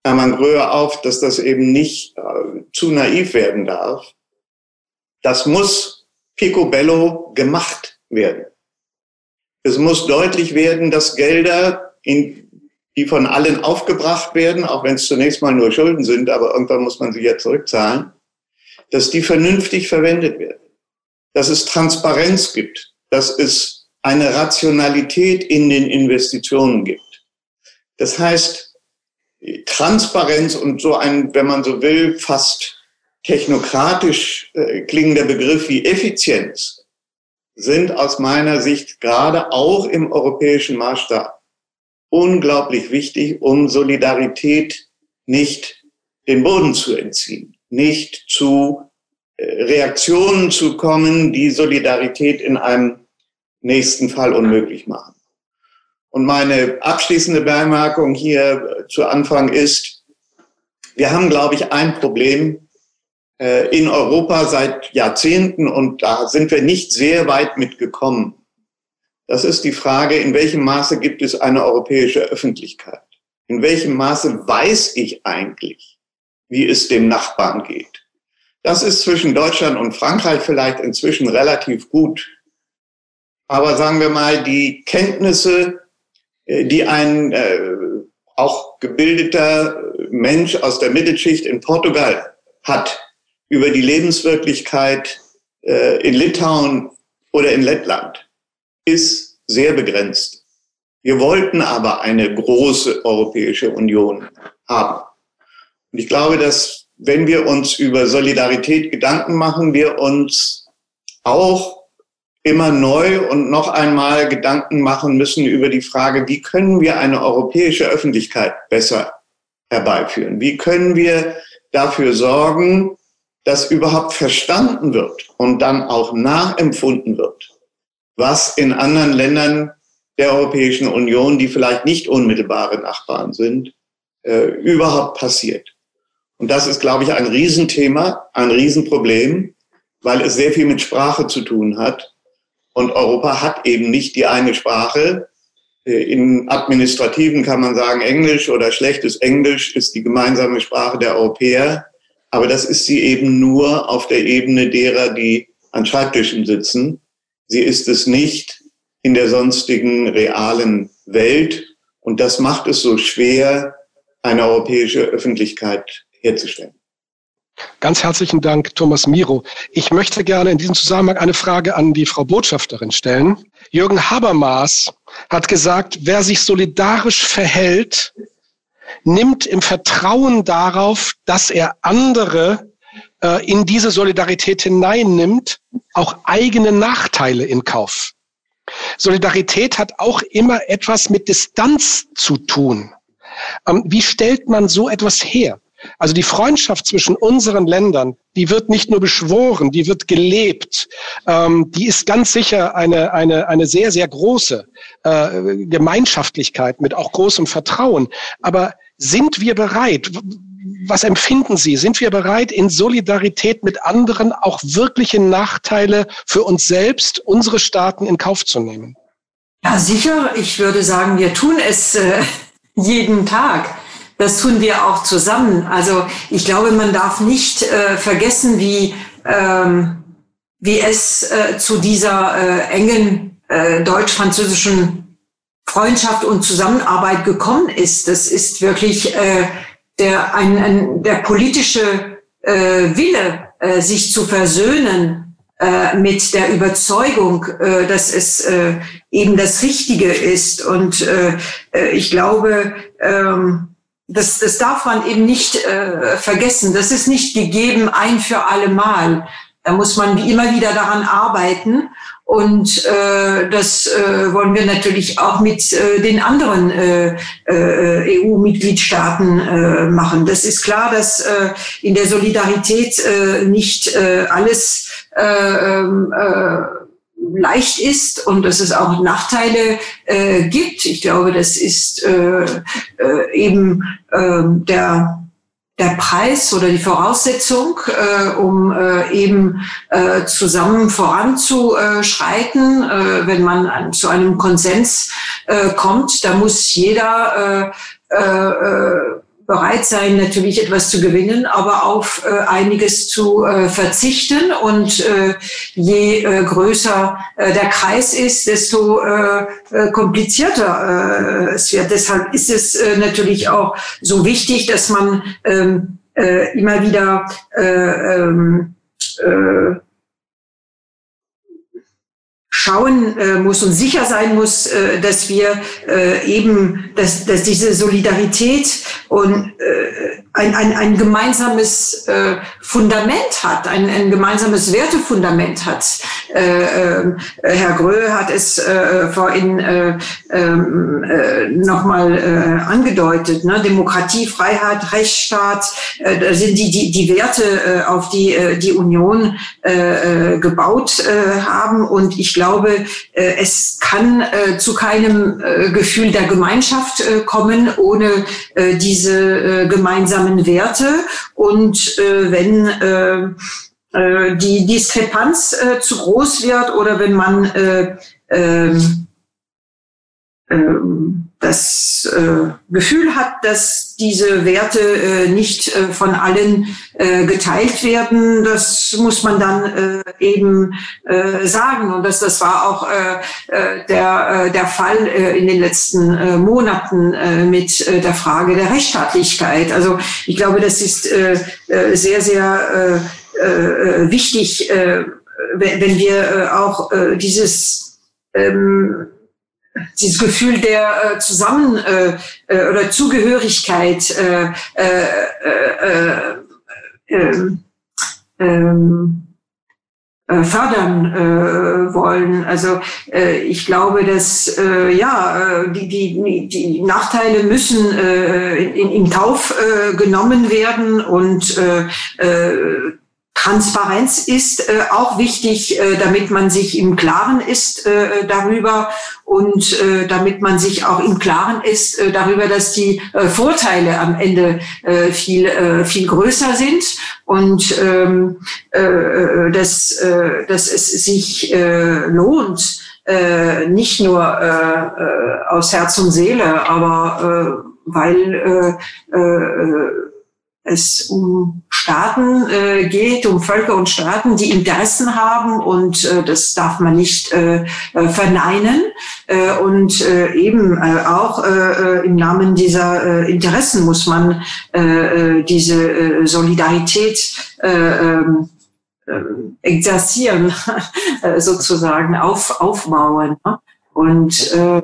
Hermann Gröhe auf, dass das eben nicht äh, zu naiv werden darf. Das muss picobello gemacht werden. Es muss deutlich werden, dass Gelder, in, die von allen aufgebracht werden, auch wenn es zunächst mal nur Schulden sind, aber irgendwann muss man sie ja zurückzahlen, dass die vernünftig verwendet werden, dass es Transparenz gibt, dass es eine Rationalität in den Investitionen gibt. Das heißt, Transparenz und so ein, wenn man so will, fast technokratisch äh, klingender Begriff wie Effizienz sind aus meiner Sicht gerade auch im europäischen Maßstab unglaublich wichtig, um Solidarität nicht den Boden zu entziehen, nicht zu äh, Reaktionen zu kommen, die Solidarität in einem nächsten Fall unmöglich machen. Und meine abschließende Bemerkung hier zu Anfang ist, wir haben, glaube ich, ein Problem äh, in Europa seit Jahrzehnten und da sind wir nicht sehr weit mitgekommen. Das ist die Frage, in welchem Maße gibt es eine europäische Öffentlichkeit? In welchem Maße weiß ich eigentlich, wie es dem Nachbarn geht? Das ist zwischen Deutschland und Frankreich vielleicht inzwischen relativ gut. Aber sagen wir mal, die Kenntnisse äh, die ein äh, auch gebildeter Mensch aus der Mittelschicht in Portugal hat über die Lebenswirklichkeit äh, in Litauen oder in Lettland, ist sehr begrenzt. Wir wollten aber eine große Europäische Union haben. Und ich glaube, dass wenn wir uns über Solidarität Gedanken machen, wir uns auch immer neu und noch einmal Gedanken machen müssen über die Frage, wie können wir eine europäische Öffentlichkeit besser herbeiführen? Wie können wir dafür sorgen, dass überhaupt verstanden wird und dann auch nachempfunden wird, was in anderen Ländern der Europäischen Union, die vielleicht nicht unmittelbare Nachbarn sind, äh, überhaupt passiert. Und das ist, glaube ich, ein Riesenthema, ein Riesenproblem, weil es sehr viel mit Sprache zu tun hat und Europa hat eben nicht die eine Sprache. Äh, in administrativen kann man sagen, Englisch oder schlechtes Englisch ist die gemeinsame Sprache der Europäer. Aber das ist sie eben nur auf der Ebene derer, die an Schreibtischen sitzen. Sie ist es nicht in der sonstigen realen Welt. Und das macht es so schwer, eine europäische Öffentlichkeit herzustellen. Ganz herzlichen Dank, Thomas Miro. Ich möchte gerne in diesem Zusammenhang eine Frage an die Frau Botschafterin stellen. Jürgen Habermas hat gesagt, wer sich solidarisch verhält, nimmt im Vertrauen darauf, dass er andere äh, in diese Solidarität hineinnimmt, auch eigene Nachteile in Kauf. Solidarität hat auch immer etwas mit Distanz zu tun. Ähm, wie stellt man so etwas her? Also die Freundschaft zwischen unseren Ländern, die wird nicht nur beschworen, die wird gelebt. Ähm, die ist ganz sicher eine, eine, eine sehr, sehr große äh, Gemeinschaftlichkeit mit auch großem Vertrauen. Aber sind wir bereit? Was empfinden Sie? Sind wir bereit, in Solidarität mit anderen auch wirkliche Nachteile für uns selbst, unsere Staaten in Kauf zu nehmen? Ja, sicher. Ich würde sagen, wir tun es äh, jeden Tag. Das tun wir auch zusammen. Also ich glaube, man darf nicht äh, vergessen, wie, ähm, wie es äh, zu dieser äh, engen äh, deutsch-französischen Freundschaft und Zusammenarbeit gekommen ist. Das ist wirklich äh, der, ein, ein, der politische äh, Wille, äh, sich zu versöhnen äh, mit der Überzeugung, äh, dass es äh, eben das Richtige ist. Und äh, äh ich glaube, ähm, das, das darf man eben nicht äh, vergessen. Das ist nicht gegeben ein für alle Mal. Da muss man immer wieder daran arbeiten. Und äh, das äh, wollen wir natürlich auch mit äh, den anderen äh, äh, EU-Mitgliedstaaten äh, machen. Das ist klar, dass äh, in der Solidarität äh, nicht äh, alles äh, ähm, äh, leicht ist und dass es auch Nachteile äh, gibt. Ich glaube, das ist äh, äh, eben äh, der der Preis oder die Voraussetzung, äh, um äh, eben äh, zusammen voranzuschreiten. Äh, wenn man an, zu einem Konsens äh, kommt, da muss jeder äh, äh, bereit sein, natürlich etwas zu gewinnen, aber auf äh, einiges zu äh, verzichten. Und äh, je äh, größer äh, der Kreis ist, desto äh, komplizierter es wird. Deshalb ist es natürlich auch so wichtig, dass man ähm, äh, immer wieder äh, ähm, äh, schauen äh, muss und sicher sein muss, äh, dass wir äh, eben, dass, dass diese Solidarität und äh, ein, ein, ein gemeinsames äh, Fundament hat, ein, ein gemeinsames Wertefundament hat. Äh, äh, Herr Grö hat es äh, vorhin äh, ähm, äh, nochmal äh, angedeutet. Ne? Demokratie, Freiheit, Rechtsstaat, äh, sind die, die, die Werte, äh, auf die äh, die Union äh, äh, gebaut äh, haben. Und ich glaube, äh, es kann äh, zu keinem äh, Gefühl der Gemeinschaft kommen, ohne diese gemeinsamen Werte. Und wenn die Diskrepanz zu groß wird oder wenn man äh, äh, ähm, das äh, Gefühl hat, dass diese Werte äh, nicht äh, von allen äh, geteilt werden, das muss man dann äh, eben äh, sagen. Und das, das war auch äh, äh der, äh, der Fall äh, in den letzten äh, Monaten äh, mit äh, der Frage der Rechtsstaatlichkeit. Also ich glaube, das ist äh, äh sehr, sehr äh, äh, wichtig, äh, wenn, wir äh, auch äh, dieses ähm, dieses Gefühl der äh, Zusammen- äh, äh, oder Zugehörigkeit äh, äh, äh, äh, ähm, äh, fördern äh, wollen. Also äh, ich glaube, dass äh, ja äh, die, die, die Nachteile müssen äh, in, in Kauf äh, genommen werden und äh, äh, Transparenz ist äh, auch wichtig, äh, damit man sich im Klaren ist äh, darüber und äh, damit man sich auch im Klaren ist äh, darüber, dass die äh, Vorteile am Ende viel viel größer sind und ähm, äh, äh dass, dass es sich lohnt, nicht nur aus Herz und Seele, aber weil es um Staaten äh, geht, um Völker und Staaten, die Interessen haben und äh, das darf man nicht äh, äh verneinen. Äh, und äh, eben äh, auch äh, äh, im Namen dieser äh, Interessen muss man äh, äh diese äh, Solidarität äh, ähm, äh, exerzieren, sozusagen auf, aufbauen. Ne? Und äh,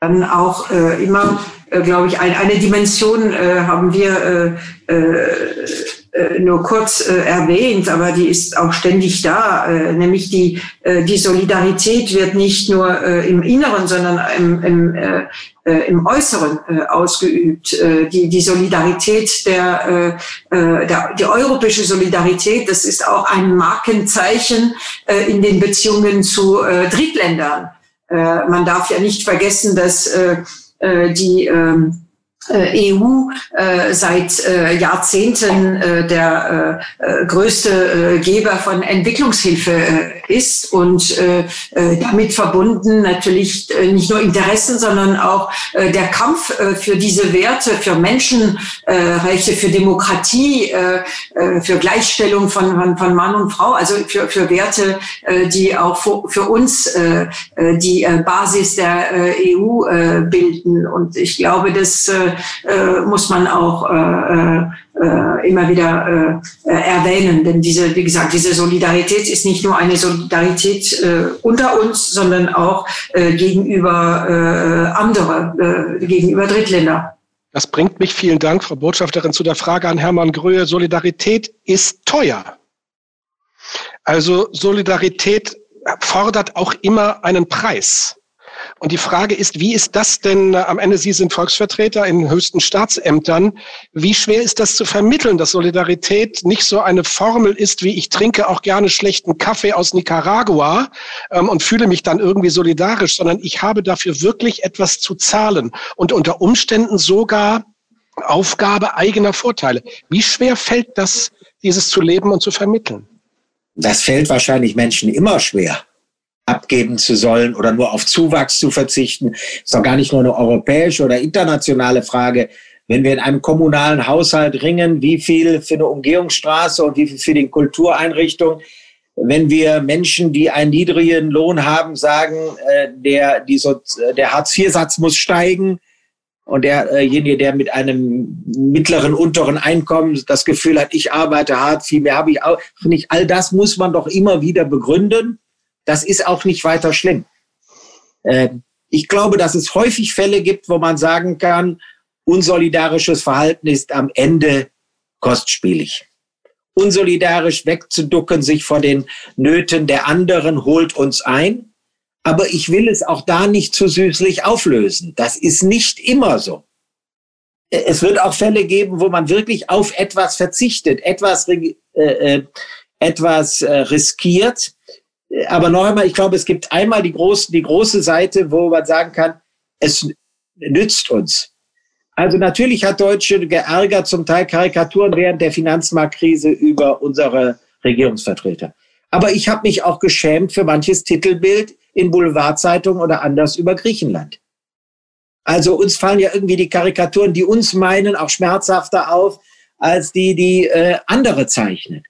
dann auch äh, immer, äh, glaube ich, ein, eine Dimension äh, haben wir äh, äh, äh, nur kurz äh, erwähnt, aber die ist auch ständig da, äh, nämlich die, äh, die Solidarität wird nicht nur äh, im Inneren, sondern im, im, äh, äh im Äußeren äh, ausgeübt. Äh, die, die Solidarität der, äh, äh, der, die europäische Solidarität, das ist auch ein Markenzeichen äh, in den Beziehungen zu äh, Drittländern. Äh, man darf ja nicht vergessen, dass äh, äh die ähm, äh, EU äh, seit äh, Jahrzehnten äh, der äh, äh größte äh, Geber von Entwicklungshilfe äh, ist und äh, äh, damit verbunden natürlich äh, nicht nur Interessen, sondern auch äh, der Kampf äh, für diese Werte, für Menschenrechte, für Demokratie, äh, äh, für Gleichstellung von, von, Mann und Frau, also für, für Werte, äh, die auch für, uns äh, die äh, Basis der äh, EU äh, bilden. Und ich glaube, dass äh, äh, muss man auch äh, äh, immer wieder äh, erwähnen. Denn diese, wie gesagt, diese Solidarität ist nicht nur eine Solidarität äh, unter uns, sondern auch äh, gegenüber äh, andere, äh, gegenüber Drittländer. Das bringt mich, vielen Dank, Frau Botschafterin, zu der Frage an Hermann Gröhe. Solidarität ist teuer. Also Solidarität fordert auch immer einen Preis. Und die Frage ist, wie ist das denn äh, am Ende? Sie sind Volksvertreter in höchsten Staatsämtern. Wie schwer ist das zu vermitteln, dass Solidarität nicht so eine Formel ist, wie ich trinke auch gerne schlechten Kaffee aus Nicaragua ähm, und fühle mich dann irgendwie solidarisch, sondern ich habe dafür wirklich etwas zu zahlen und unter Umständen sogar Aufgabe eigener Vorteile. Wie schwer fällt das, dieses zu leben und zu vermitteln? Das fällt wahrscheinlich Menschen immer schwer abgeben zu sollen oder nur auf Zuwachs zu verzichten. Ist doch gar nicht nur eine europäische oder internationale Frage. Wenn wir in einem kommunalen Haushalt ringen, wie viel für eine Umgehungsstraße und wie viel für die Kultureinrichtung, wenn wir Menschen, die einen niedrigen Lohn haben, sagen, äh, der, die so, der Hartz-IV-Satz muss steigen und derjenige, der mit einem mittleren, unteren Einkommen das Gefühl hat, ich arbeite hart, viel mehr habe ich auch nicht, all das muss man doch immer wieder begründen das ist auch nicht weiter schlimm. Äh, ich glaube, dass es häufig Fälle gibt, wo man sagen kann, unsolidarisches Verhalten ist am Ende kostspielig. Unsolidarisch wegzuducken, sich vor den Nöten der anderen, holt uns ein. Aber ich will es auch da nicht zu süßlich auflösen. Das ist nicht immer so. Es wird auch Fälle geben, wo man wirklich auf etwas verzichtet, etwas, äh, äh, etwas äh, riskiert, aber noch einmal, ich glaube, es gibt einmal die große, die große Seite, wo man sagen kann, es nützt uns. Also natürlich hat Deutsche geärgert, zum Teil Karikaturen während der Finanzmarktkrise über unsere Regierungsvertreter. Aber ich habe mich auch geschämt für manches Titelbild in Boulevardzeitungen oder anders über Griechenland. Also uns fallen ja irgendwie die Karikaturen, die uns meinen, auch schmerzhafter auf als die, die äh, andere zeichnen.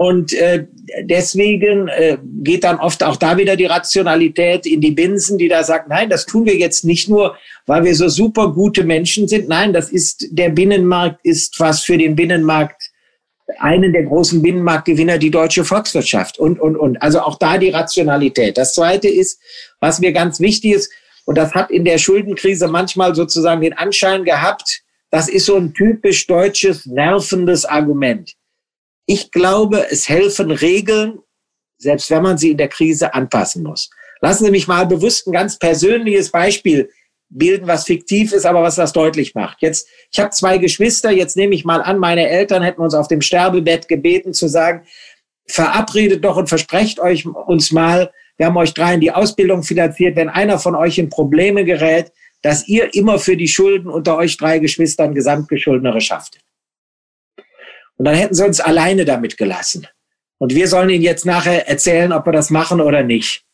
Und äh, deswegen äh, geht dann oft auch da wieder die Rationalität in die Binsen, die da sagt, nein, das tun wir jetzt nicht nur, weil wir so super gute Menschen sind. Nein, das ist, der Binnenmarkt ist was für den Binnenmarkt, einen der großen Binnenmarktgewinner, die deutsche Volkswirtschaft und, und, und. Also auch da die Rationalität. Das Zweite ist, was mir ganz wichtig ist, und das hat in der Schuldenkrise manchmal sozusagen den Anschein gehabt, das ist so ein typisch deutsches, nervendes Argument ich glaube, es helfen Regeln, selbst wenn man sie in der Krise anpassen muss. Lassen Sie mich mal bewusst ein ganz persönliches Beispiel bilden, was fiktiv ist, aber was das deutlich macht. Jetzt, ich habe zwei Geschwister, jetzt nehme ich mal an, meine Eltern hätten uns auf dem Sterbebett gebeten zu sagen, verabredet doch und versprecht euch uns mal, wir haben euch dreien die Ausbildung finanziert, wenn einer von euch in Probleme gerät, dass ihr immer für die Schulden unter euch drei Geschwistern gesamtgeschuldnere schafft. Und dann hätten sie uns alleine damit gelassen. Und wir sollen ihnen jetzt nachher erzählen, ob wir das machen oder nicht.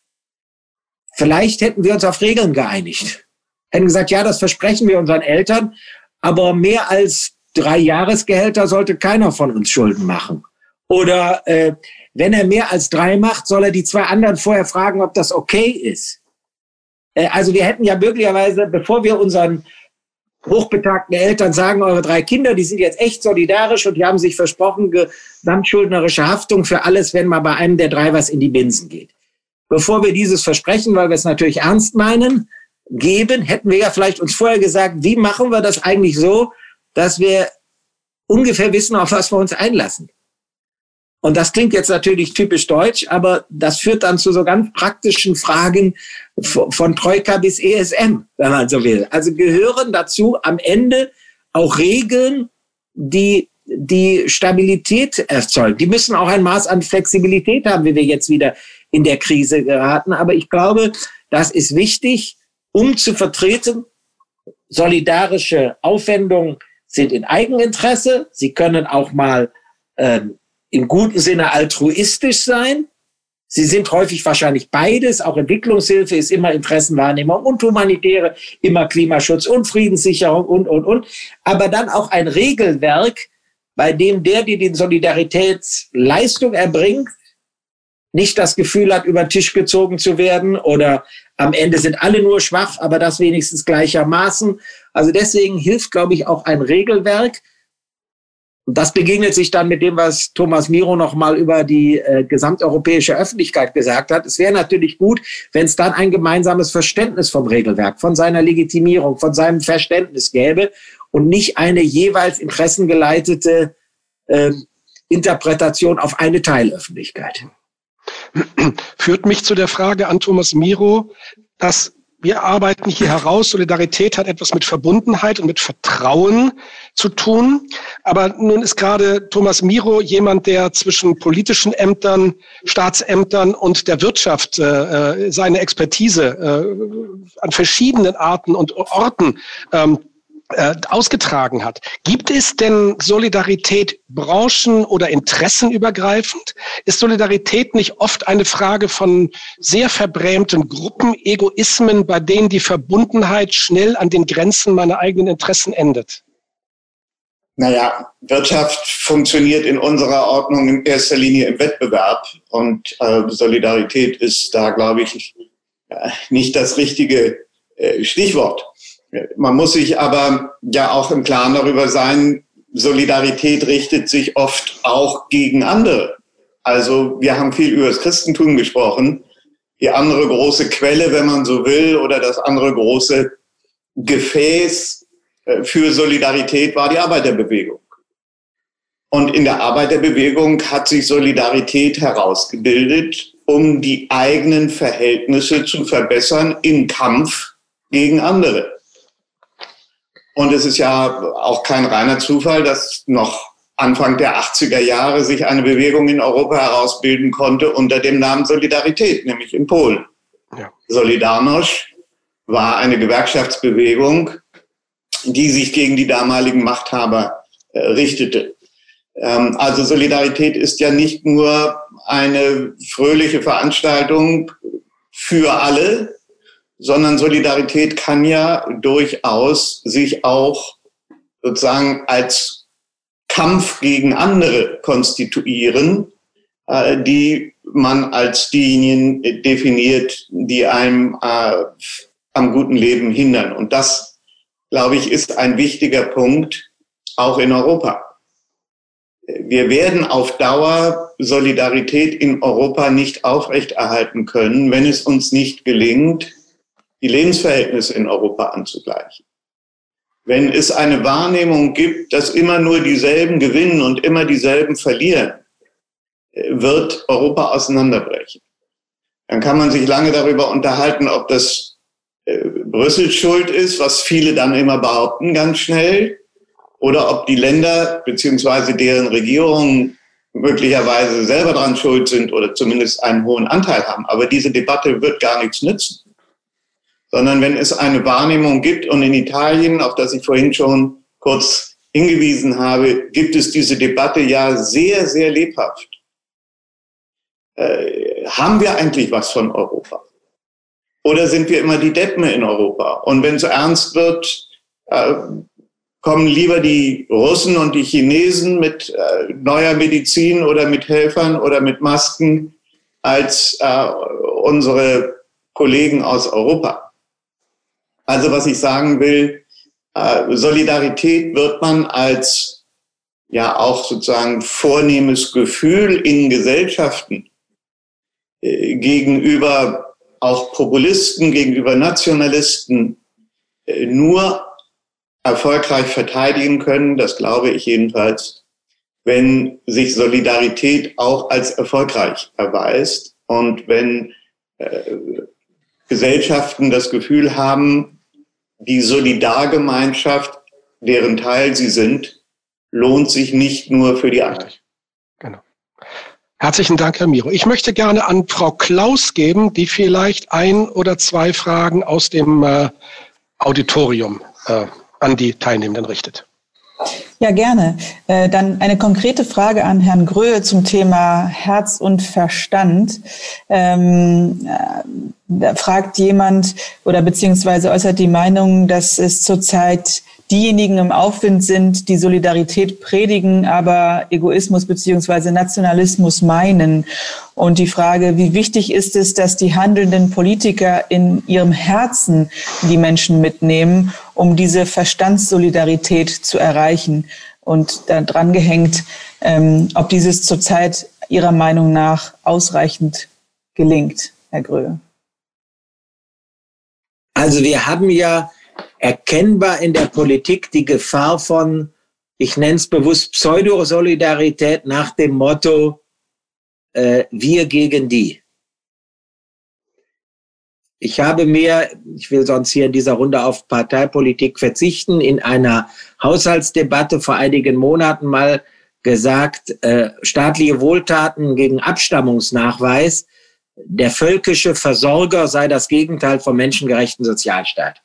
Vielleicht hätten wir uns auf Regeln geeinigt. Hätten gesagt, ja, das versprechen wir unseren Eltern, aber mehr als drei Jahresgehälter sollte keiner von uns Schulden machen. Oder äh, wenn er mehr als drei macht, soll er die zwei anderen vorher fragen, ob das okay ist. Äh, also wir hätten ja möglicherweise, bevor wir unseren hochbetagten Eltern sagen, eure drei Kinder, die sind jetzt echt solidarisch und die haben sich versprochen, gesamtschuldnerische Haftung für alles, wenn mal bei einem der drei was in die Binsen geht. Bevor wir dieses Versprechen, weil wir es natürlich ernst meinen, geben, hätten wir ja vielleicht uns vorher gesagt, wie machen wir das eigentlich so, dass wir ungefähr wissen, auf was wir uns einlassen. Und das klingt jetzt natürlich typisch deutsch, aber das führt dann zu so ganz praktischen Fragen von Troika bis ESM, wenn man so will. Also gehören dazu am Ende auch Regeln, die die Stabilität erzeugen. Die müssen auch ein Maß an Flexibilität haben, wie wir jetzt wieder in der Krise geraten. Aber ich glaube, das ist wichtig, um zu vertreten, solidarische Aufwendungen sind in Eigeninteresse. Sie können auch mal ähm, im guten Sinne altruistisch sein. Sie sind häufig wahrscheinlich beides. Auch Entwicklungshilfe ist immer Interessenwahrnehmung und humanitäre, immer Klimaschutz und Friedenssicherung und, und, und. Aber dann auch ein Regelwerk, bei dem der, der die Solidaritätsleistung erbringt, nicht das Gefühl hat, über den Tisch gezogen zu werden oder am Ende sind alle nur schwach, aber das wenigstens gleichermaßen. Also deswegen hilft, glaube ich, auch ein Regelwerk. Und das begegnet sich dann mit dem, was Thomas Miro nochmal über die äh, gesamteuropäische Öffentlichkeit gesagt hat. Es wäre natürlich gut, wenn es dann ein gemeinsames Verständnis vom Regelwerk, von seiner Legitimierung, von seinem Verständnis gäbe und nicht eine jeweils interessengeleitete äh, Interpretation auf eine Teilöffentlichkeit führt mich zu der Frage an Thomas Miro, dass wir arbeiten hier heraus, Solidarität hat etwas mit Verbundenheit und mit Vertrauen zu tun. Aber nun ist gerade Thomas Miro jemand, der zwischen politischen Ämtern, Staatsämtern und der Wirtschaft äh, seine Expertise äh, an verschiedenen Arten und Orten ähm, äh, ausgetragen hat. Gibt es denn Solidarität branchen- oder interessenübergreifend? Ist Solidarität nicht oft eine Frage von sehr verbrämten Gruppenegoismen, bei denen die Verbundenheit schnell an den Grenzen meiner eigenen Interessen endet? Naja, Wirtschaft funktioniert in unserer Ordnung in erster Linie im Wettbewerb und äh, Solidarität ist da, glaube ich, äh, nicht das richtige äh, Stichwort. Man muss sich aber ja auch im Klaren darüber sein, Solidarität richtet sich oft auch gegen andere. Also wir haben viel über das Christentum gesprochen. Die andere große Quelle, wenn man so will, oder das andere große Gefäß äh, für Solidarität war die Arbeiterbewegung. Und in der Arbeiterbewegung hat sich Solidarität herausgebildet, um die eigenen Verhältnisse zu verbessern im Kampf gegen andere. Und es ist ja auch kein reiner Zufall, dass noch Anfang der 80er Jahre sich eine Bewegung in Europa herausbilden konnte unter dem Namen Solidarität, nämlich in Polen. Ja. Solidarność war eine Gewerkschaftsbewegung, die sich gegen die damaligen Machthaber äh, richtete. Ähm, also Solidarität ist ja nicht nur eine fröhliche Veranstaltung für alle, sondern Solidarität kann ja durchaus sich auch sozusagen als Kampf gegen andere konstituieren, äh, die man als diejenigen definiert, die einem äh, am guten Leben hindern. Und das, glaube ich, ist ein wichtiger Punkt auch in Europa. Wir werden auf Dauer Solidarität in Europa nicht aufrechterhalten können, wenn es uns nicht gelingt, die Lebensverhältnisse in Europa anzugleichen. Wenn es eine Wahrnehmung gibt, dass immer nur dieselben gewinnen und immer dieselben verlieren, wird Europa auseinanderbrechen. Dann kann man sich lange darüber unterhalten, ob das äh, Brüssel schuld ist, was viele dann immer behaupten, ganz schnell, oder ob die Länder beziehungsweise deren Regierungen möglicherweise selber dran schuld sind oder zumindest einen hohen Anteil haben. Aber diese Debatte wird gar nichts nützen sondern wenn es eine Wahrnehmung gibt und in Italien, auf das ich vorhin schon kurz hingewiesen habe, gibt es diese Debatte ja sehr, sehr lebhaft. Äh, haben wir eigentlich was von Europa? Oder sind wir immer die Deppen in Europa? Und wenn es ernst wird, äh, kommen lieber die Russen und die Chinesen mit äh, neuer Medizin oder mit Helfern oder mit Masken als äh, unsere Kollegen aus Europa. Also was ich sagen will, äh, Solidarität wird man als ja auch sozusagen vornehmes Gefühl in Gesellschaften äh, gegenüber auch Populisten, gegenüber Nationalisten äh, nur erfolgreich verteidigen können, das glaube ich jedenfalls, wenn sich Solidarität auch als erfolgreich erweist und wenn äh, Gesellschaften das Gefühl haben, die Solidargemeinschaft, deren Teil sie sind, lohnt sich nicht nur für die anderen. Genau. Herzlichen Dank, Herr Miro. Ich möchte gerne an Frau Klaus geben, die vielleicht ein oder zwei Fragen aus dem äh, Auditorium äh, an die Teilnehmenden richtet. Ja, gerne. Äh, dann eine konkrete Frage an Herrn Gröhe zum Thema Herz und Verstand. Ähm, äh, da fragt jemand oder beziehungsweise äußert die Meinung, dass es zurzeit diejenigen im Aufwind sind, die Solidarität predigen, aber Egoismus beziehungsweise Nationalismus meinen. Und die Frage, wie wichtig ist es, dass die handelnden Politiker in ihrem Herzen die Menschen mitnehmen, um diese Verstandssolidarität zu erreichen? Und da dran gehängt, ähm, ob dieses zurzeit Ihrer Meinung nach ausreichend gelingt, Herr Gröhe. Also wir haben ja erkennbar in der Politik die Gefahr von, ich nenne es bewusst Pseudosolidarität nach dem Motto, äh, wir gegen die. Ich habe mir, ich will sonst hier in dieser Runde auf Parteipolitik verzichten, in einer Haushaltsdebatte vor einigen Monaten mal gesagt, äh, staatliche Wohltaten gegen Abstammungsnachweis, der völkische Versorger sei das Gegenteil vom menschengerechten Sozialstaat.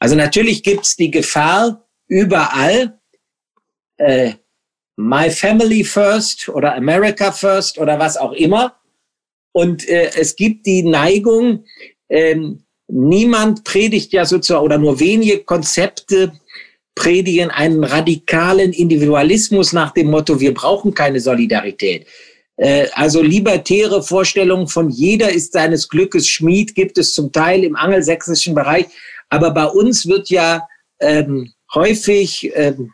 Also natürlich gibt's die Gefahr überall, äh, My Family First oder America First oder was auch immer. Und äh, es gibt die Neigung, ähm, niemand predigt ja sozusagen oder nur wenige Konzepte predigen einen radikalen Individualismus nach dem Motto, wir brauchen keine Solidarität. Äh, also libertäre Vorstellungen von jeder ist seines Glückes Schmied gibt es zum Teil im angelsächsischen Bereich. Aber bei uns wird ja ähm, häufig ähm,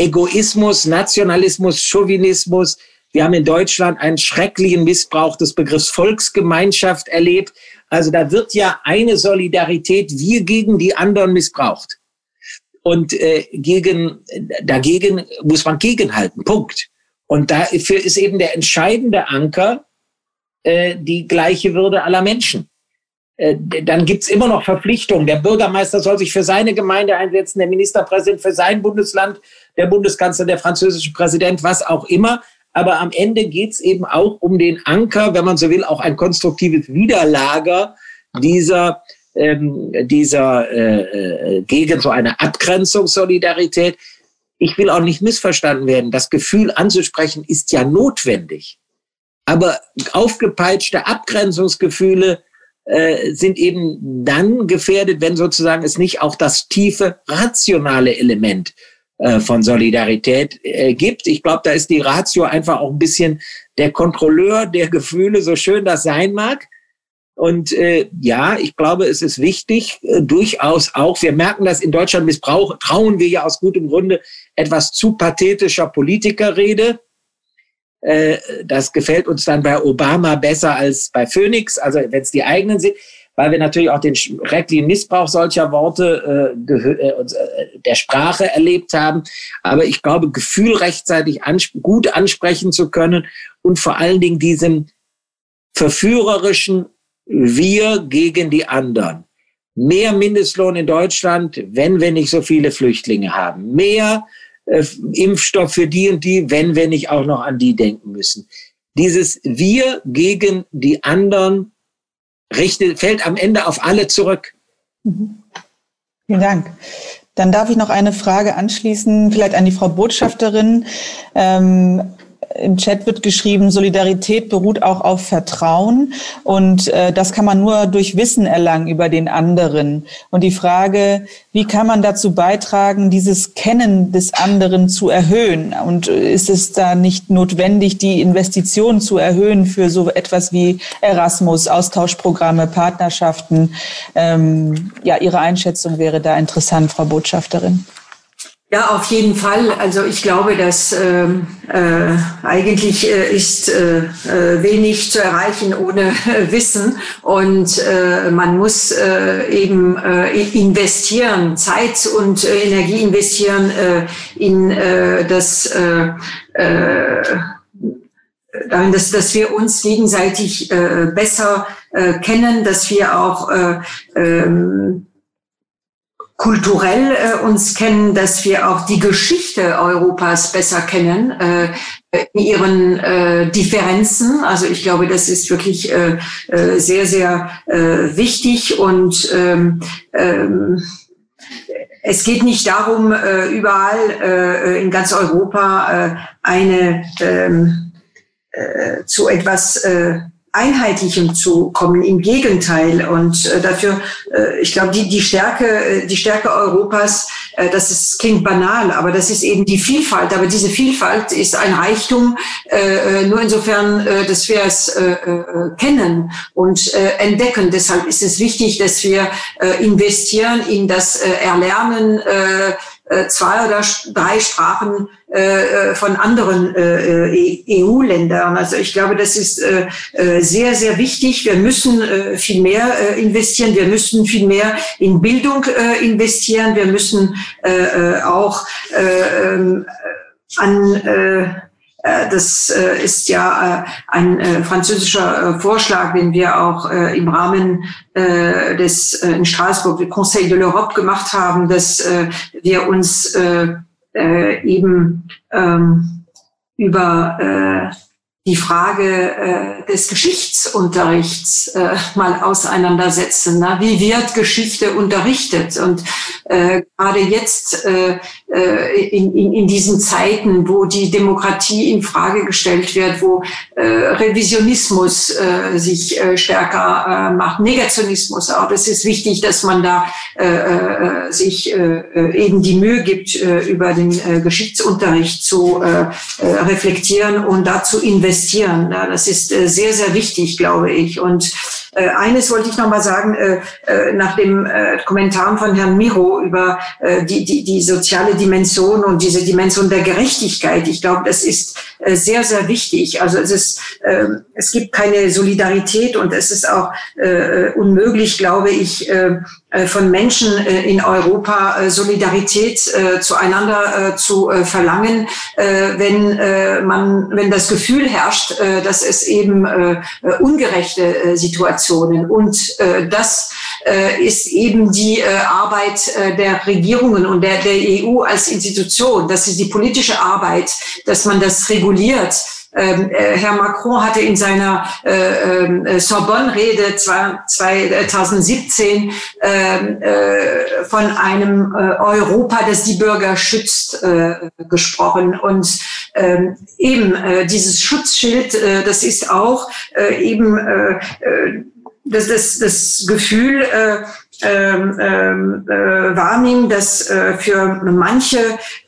Egoismus, Nationalismus, Chauvinismus. Wir haben in Deutschland einen schrecklichen Missbrauch des Begriffs Volksgemeinschaft erlebt. Also da wird ja eine Solidarität wir gegen die anderen missbraucht. Und äh, gegen, dagegen muss man gegenhalten. Punkt. Und dafür ist eben der entscheidende Anker äh, die gleiche Würde aller Menschen. Äh, dann gibt's immer noch Verpflichtungen. Der Bürgermeister soll sich für seine Gemeinde einsetzen, der Ministerpräsident für sein Bundesland, der Bundeskanzler, der französische Präsident, was auch immer. Aber am Ende geht's eben auch um den Anker, wenn man so will, auch ein konstruktives Widerlager dieser, ähm, dieser äh, äh gegen so eine Abgrenzungssolidarität. Ich will auch nicht missverstanden werden. Das Gefühl anzusprechen ist ja notwendig. Aber aufgepeitschte Abgrenzungsgefühle äh, sind eben dann gefährdet, wenn sozusagen es nicht auch das tiefe rationale Element von Solidarität äh, gibt. Ich glaube, da ist die Ratio einfach auch ein bisschen der Kontrolleur der Gefühle, so schön das sein mag. Und äh, ja, ich glaube, es ist wichtig, äh, durchaus auch, wir merken das in Deutschland missbrauchen, trauen wir ja aus gutem Grunde etwas zu pathetischer Politikerrede. Äh, das gefällt uns dann bei Obama besser als bei Phoenix, also wenn es die eigenen sind, weil wir natürlich auch den schrecklichen Missbrauch solcher Worte äh, äh, äh, der Sprache erlebt haben. Aber ich glaube, Gefühl rechtzeitig ansp gut ansprechen zu können und vor allen Dingen diesem verführerischen Wir gegen die anderen. Mehr Mindestlohn in Deutschland, wenn wir nicht so viele Flüchtlinge haben. Mehr äh, Impfstoff für die und die, wenn wir nicht auch noch an die denken müssen. Dieses Wir gegen die anderen richtet, fällt am Ende auf alle zurück. Mhm. Vielen Dank. Dann darf ich noch eine Frage anschließen, vielleicht an die Frau Botschafterin. Ähm, im Chat wird geschrieben, Solidarität beruht auch auf Vertrauen und äh, das kann man nur durch Wissen erlangen über den anderen. Und die Frage, wie kann man dazu beitragen, dieses Kennen des anderen zu erhöhen? Und ist es da nicht notwendig, die Investitionen zu erhöhen für so etwas wie Erasmus, Austauschprogramme, Partnerschaften? Ähm, ja, Ihre Einschätzung wäre da interessant, Frau Botschafterin. Ja, auf jeden Fall. Also ich glaube, dass ähm, äh, eigentlich äh, ist äh, äh, wenig zu erreichen ohne äh, Wissen und äh, man muss äh, eben äh, investieren, Zeit und äh, Energie investieren äh, in äh, das äh, äh, darin, dass, dass wir uns gegenseitig äh, besser äh, kennen, dass wir auch äh, ähm, kulturell äh, uns kennen, dass wir auch die Geschichte Europas besser kennen, äh, in ihren äh, Differenzen. Also ich glaube, das ist wirklich äh, äh, sehr, sehr äh, wichtig und ähm, ähm, es geht nicht darum, äh, überall äh, in ganz Europa äh, eine ähm, äh, zu etwas äh, Einheitlichem zu kommen. Im Gegenteil. Und äh, dafür, äh, ich glaube, die, die Stärke, äh, die Stärke Europas, äh, das ist, klingt banal, aber das ist eben die Vielfalt. Aber diese Vielfalt ist ein Reichtum, äh, äh nur insofern, äh, dass wir es äh, äh, kennen und äh, entdecken. Deshalb ist es wichtig, dass wir äh, investieren in das äh, Erlernen äh, zwei oder drei Sprachen äh, äh, von anderen EU-Ländern. Also ich glaube, das ist sehr, sehr wichtig. Wir müssen viel mehr investieren. Wir müssen viel mehr in Bildung investieren. Wir müssen auch ähm, an äh, das äh, ist ja äh, ein französischer Vorschlag, den wir auch im Rahmen des in Straßburg, Conseil de l'Europe gemacht haben, dass wir uns eben ähm, über die Frage äh, des Geschichtsunterrichts äh, mal auseinandersetzen. Na? Wie wird Geschichte unterrichtet? Und äh, gerade jetzt äh, äh, in, in, in diesen Zeiten, wo die Demokratie in Frage gestellt wird, wo äh, Revisionismus äh, sich äh, stärker äh, macht, Negationismus auch. Es ist wichtig, dass man da äh, äh, sich äh, eben die Mühe gibt, äh, über den äh, Geschichtsunterricht zu äh, äh reflektieren und dazu investieren investieren. Das ist äh, sehr, sehr wichtig, glaube ich. Und äh, eines wollte ich noch mal sagen, äh, äh, nach dem äh, Kommentar von Herrn Miro über äh, die, die, die soziale Dimension und diese Dimension der Gerechtigkeit. Ich glaube, das ist äh, sehr, sehr wichtig. Also es ist, äh, es gibt keine Solidarität und es ist auch unmöglich, glaube ich, von Menschen in Europa Solidarität zueinander zu verlangen, wenn man, wenn das Gefühl herrscht, dass es eben ungerechte Situationen Situationen. Und äh, das äh, ist eben die äh, Arbeit äh, der Regierungen und der, der EU als Institution. Das ist die politische Arbeit, dass man das reguliert. Ähm, äh, Herr Macron hatte in seiner äh, äh, Sorbonne-Rede 2017 ähm, äh, von einem Europa, das die Bürger schützt, gesprochen. Und ähm, eben dieses Schutzschild, das ist auch eben das, das, das Gefühl ähm, ähm, äh, wahrnehmen, dass äh, für manche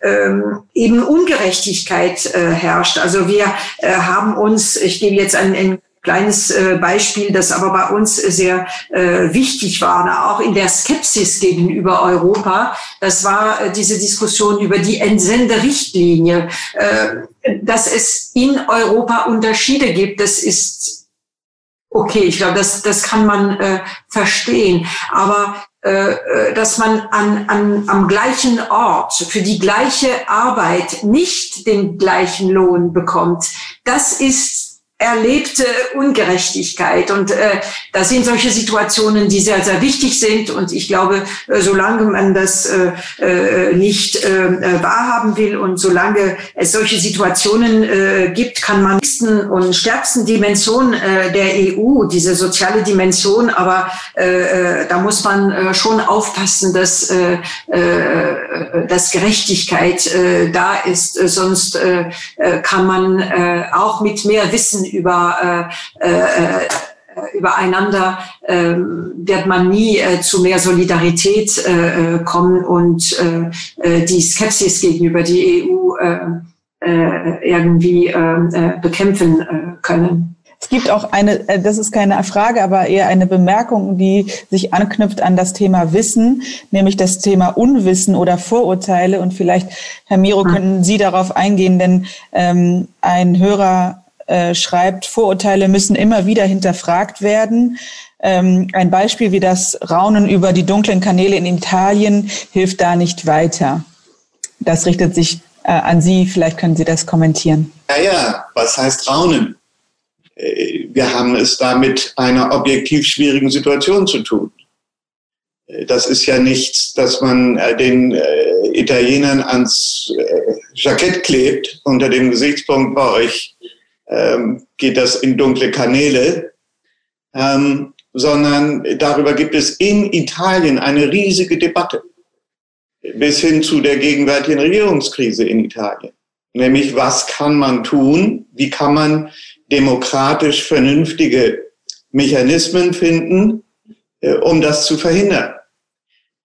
ähm, eben Ungerechtigkeit äh, herrscht. Also wir äh, haben uns, ich gebe jetzt ein, ein kleines äh, Beispiel, das aber bei uns sehr äh, wichtig war, auch in der Skepsis gegenüber Europa. Das war äh, diese Diskussion über die Entsenderichtlinie. Äh, dass es in Europa Unterschiede gibt, das ist okay, ich glaube, das, das kann man äh, verstehen. Aber äh, äh, dass man an, an, am gleichen Ort für die gleiche Arbeit nicht den gleichen Lohn bekommt, das ist erlebte Ungerechtigkeit. Und äh, das sind solche Situationen, die sehr, sehr wichtig sind. Und ich glaube, äh, solange man das äh, äh, nicht äh, wahrhaben will und solange es solche Situationen äh, gibt, kann man nächsten und stärksten Dimension äh, der EU, diese soziale Dimension, aber äh, äh, da muss man äh, schon aufpassen, dass, äh, äh, dass Gerechtigkeit äh, da ist. Sonst äh, kann man äh, auch mit mehr Wissen über äh, äh, übereinander äh, wird man nie äh, zu mehr Solidarität äh, äh kommen und äh, äh, die Skepsis gegenüber die EU äh, äh, irgendwie äh, äh, bekämpfen äh, können. Es gibt auch eine, das ist keine Frage, aber eher eine Bemerkung, die sich anknüpft an das Thema Wissen, nämlich das Thema Unwissen oder Vorurteile. Und vielleicht, Herr Miro, hm. können Sie darauf eingehen, denn ähm, ein Hörer äh, schreibt, Vorurteile müssen immer wieder hinterfragt werden. Ähm, ein Beispiel wie das Raunen über die dunklen Kanäle in Italien hilft da nicht weiter. Das richtet sich äh, an Sie. Vielleicht können Sie das kommentieren. Ja, ja, was heißt Raunen? Äh, wir haben es da mit einer objektiv schwierigen Situation zu tun. Äh, das ist ja nichts, dass man den Italienern ans Jackett klebt unter dem Gesichtspunkt bei euch ähm, geht das in dunkle Kanäle, ähm, sondern darüber gibt es in Italien eine riesige Debatte. bis hin zu der gegenwärtigen Regierungskrise in Italien. Nämlich, was kann man tun? Wie kann man demokratisch vernünftige Mechanismen finden, äh, um das zu verhindern?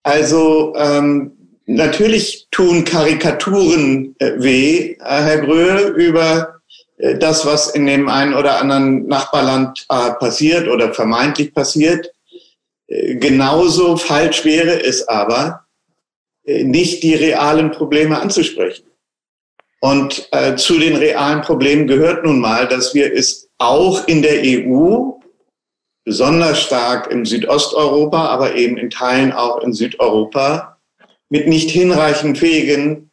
Also ähm, natürlich tun Karikaturen äh, weh, äh, Herr Gröhe, über das, was in dem einen oder anderen Nachbarland äh, passiert oder vermeintlich passiert. Äh, genauso falsch wäre es aber, äh, nicht die realen Probleme anzusprechen. Und äh, zu den realen Problemen gehört nun mal, dass wir es auch in der EU, besonders stark im Südosteuropa, aber eben in Teilen auch in Südeuropa, mit nicht hinreichend fähigen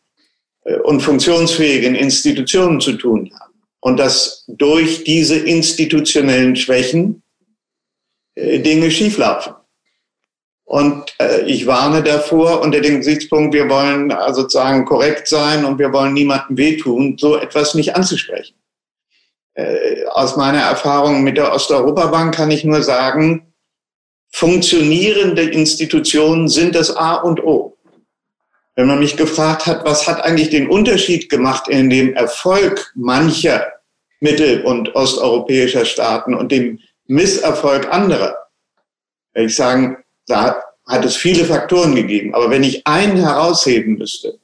äh, und funktionsfähigen Institutionen zu tun haben. Und dass durch diese institutionellen Schwächen äh, Dinge schieflaufen. Und äh, ich warne davor unter dem Gesichtspunkt, wir wollen äh, sozusagen korrekt sein und wir wollen niemandem wehtun, so etwas nicht anzusprechen. Aus meiner Erfahrung mit der Osteuropa-Bank kann ich nur sagen, funktionierende Institutionen sind das A und O. Wenn man mich gefragt hat, was hat eigentlich den Unterschied gemacht in dem Erfolg mancher mittel- und osteuropäischer Staaten und dem Misserfolg anderer, würde ich sagen, da hat es viele Faktoren gegeben. Aber wenn ich einen herausheben müsste,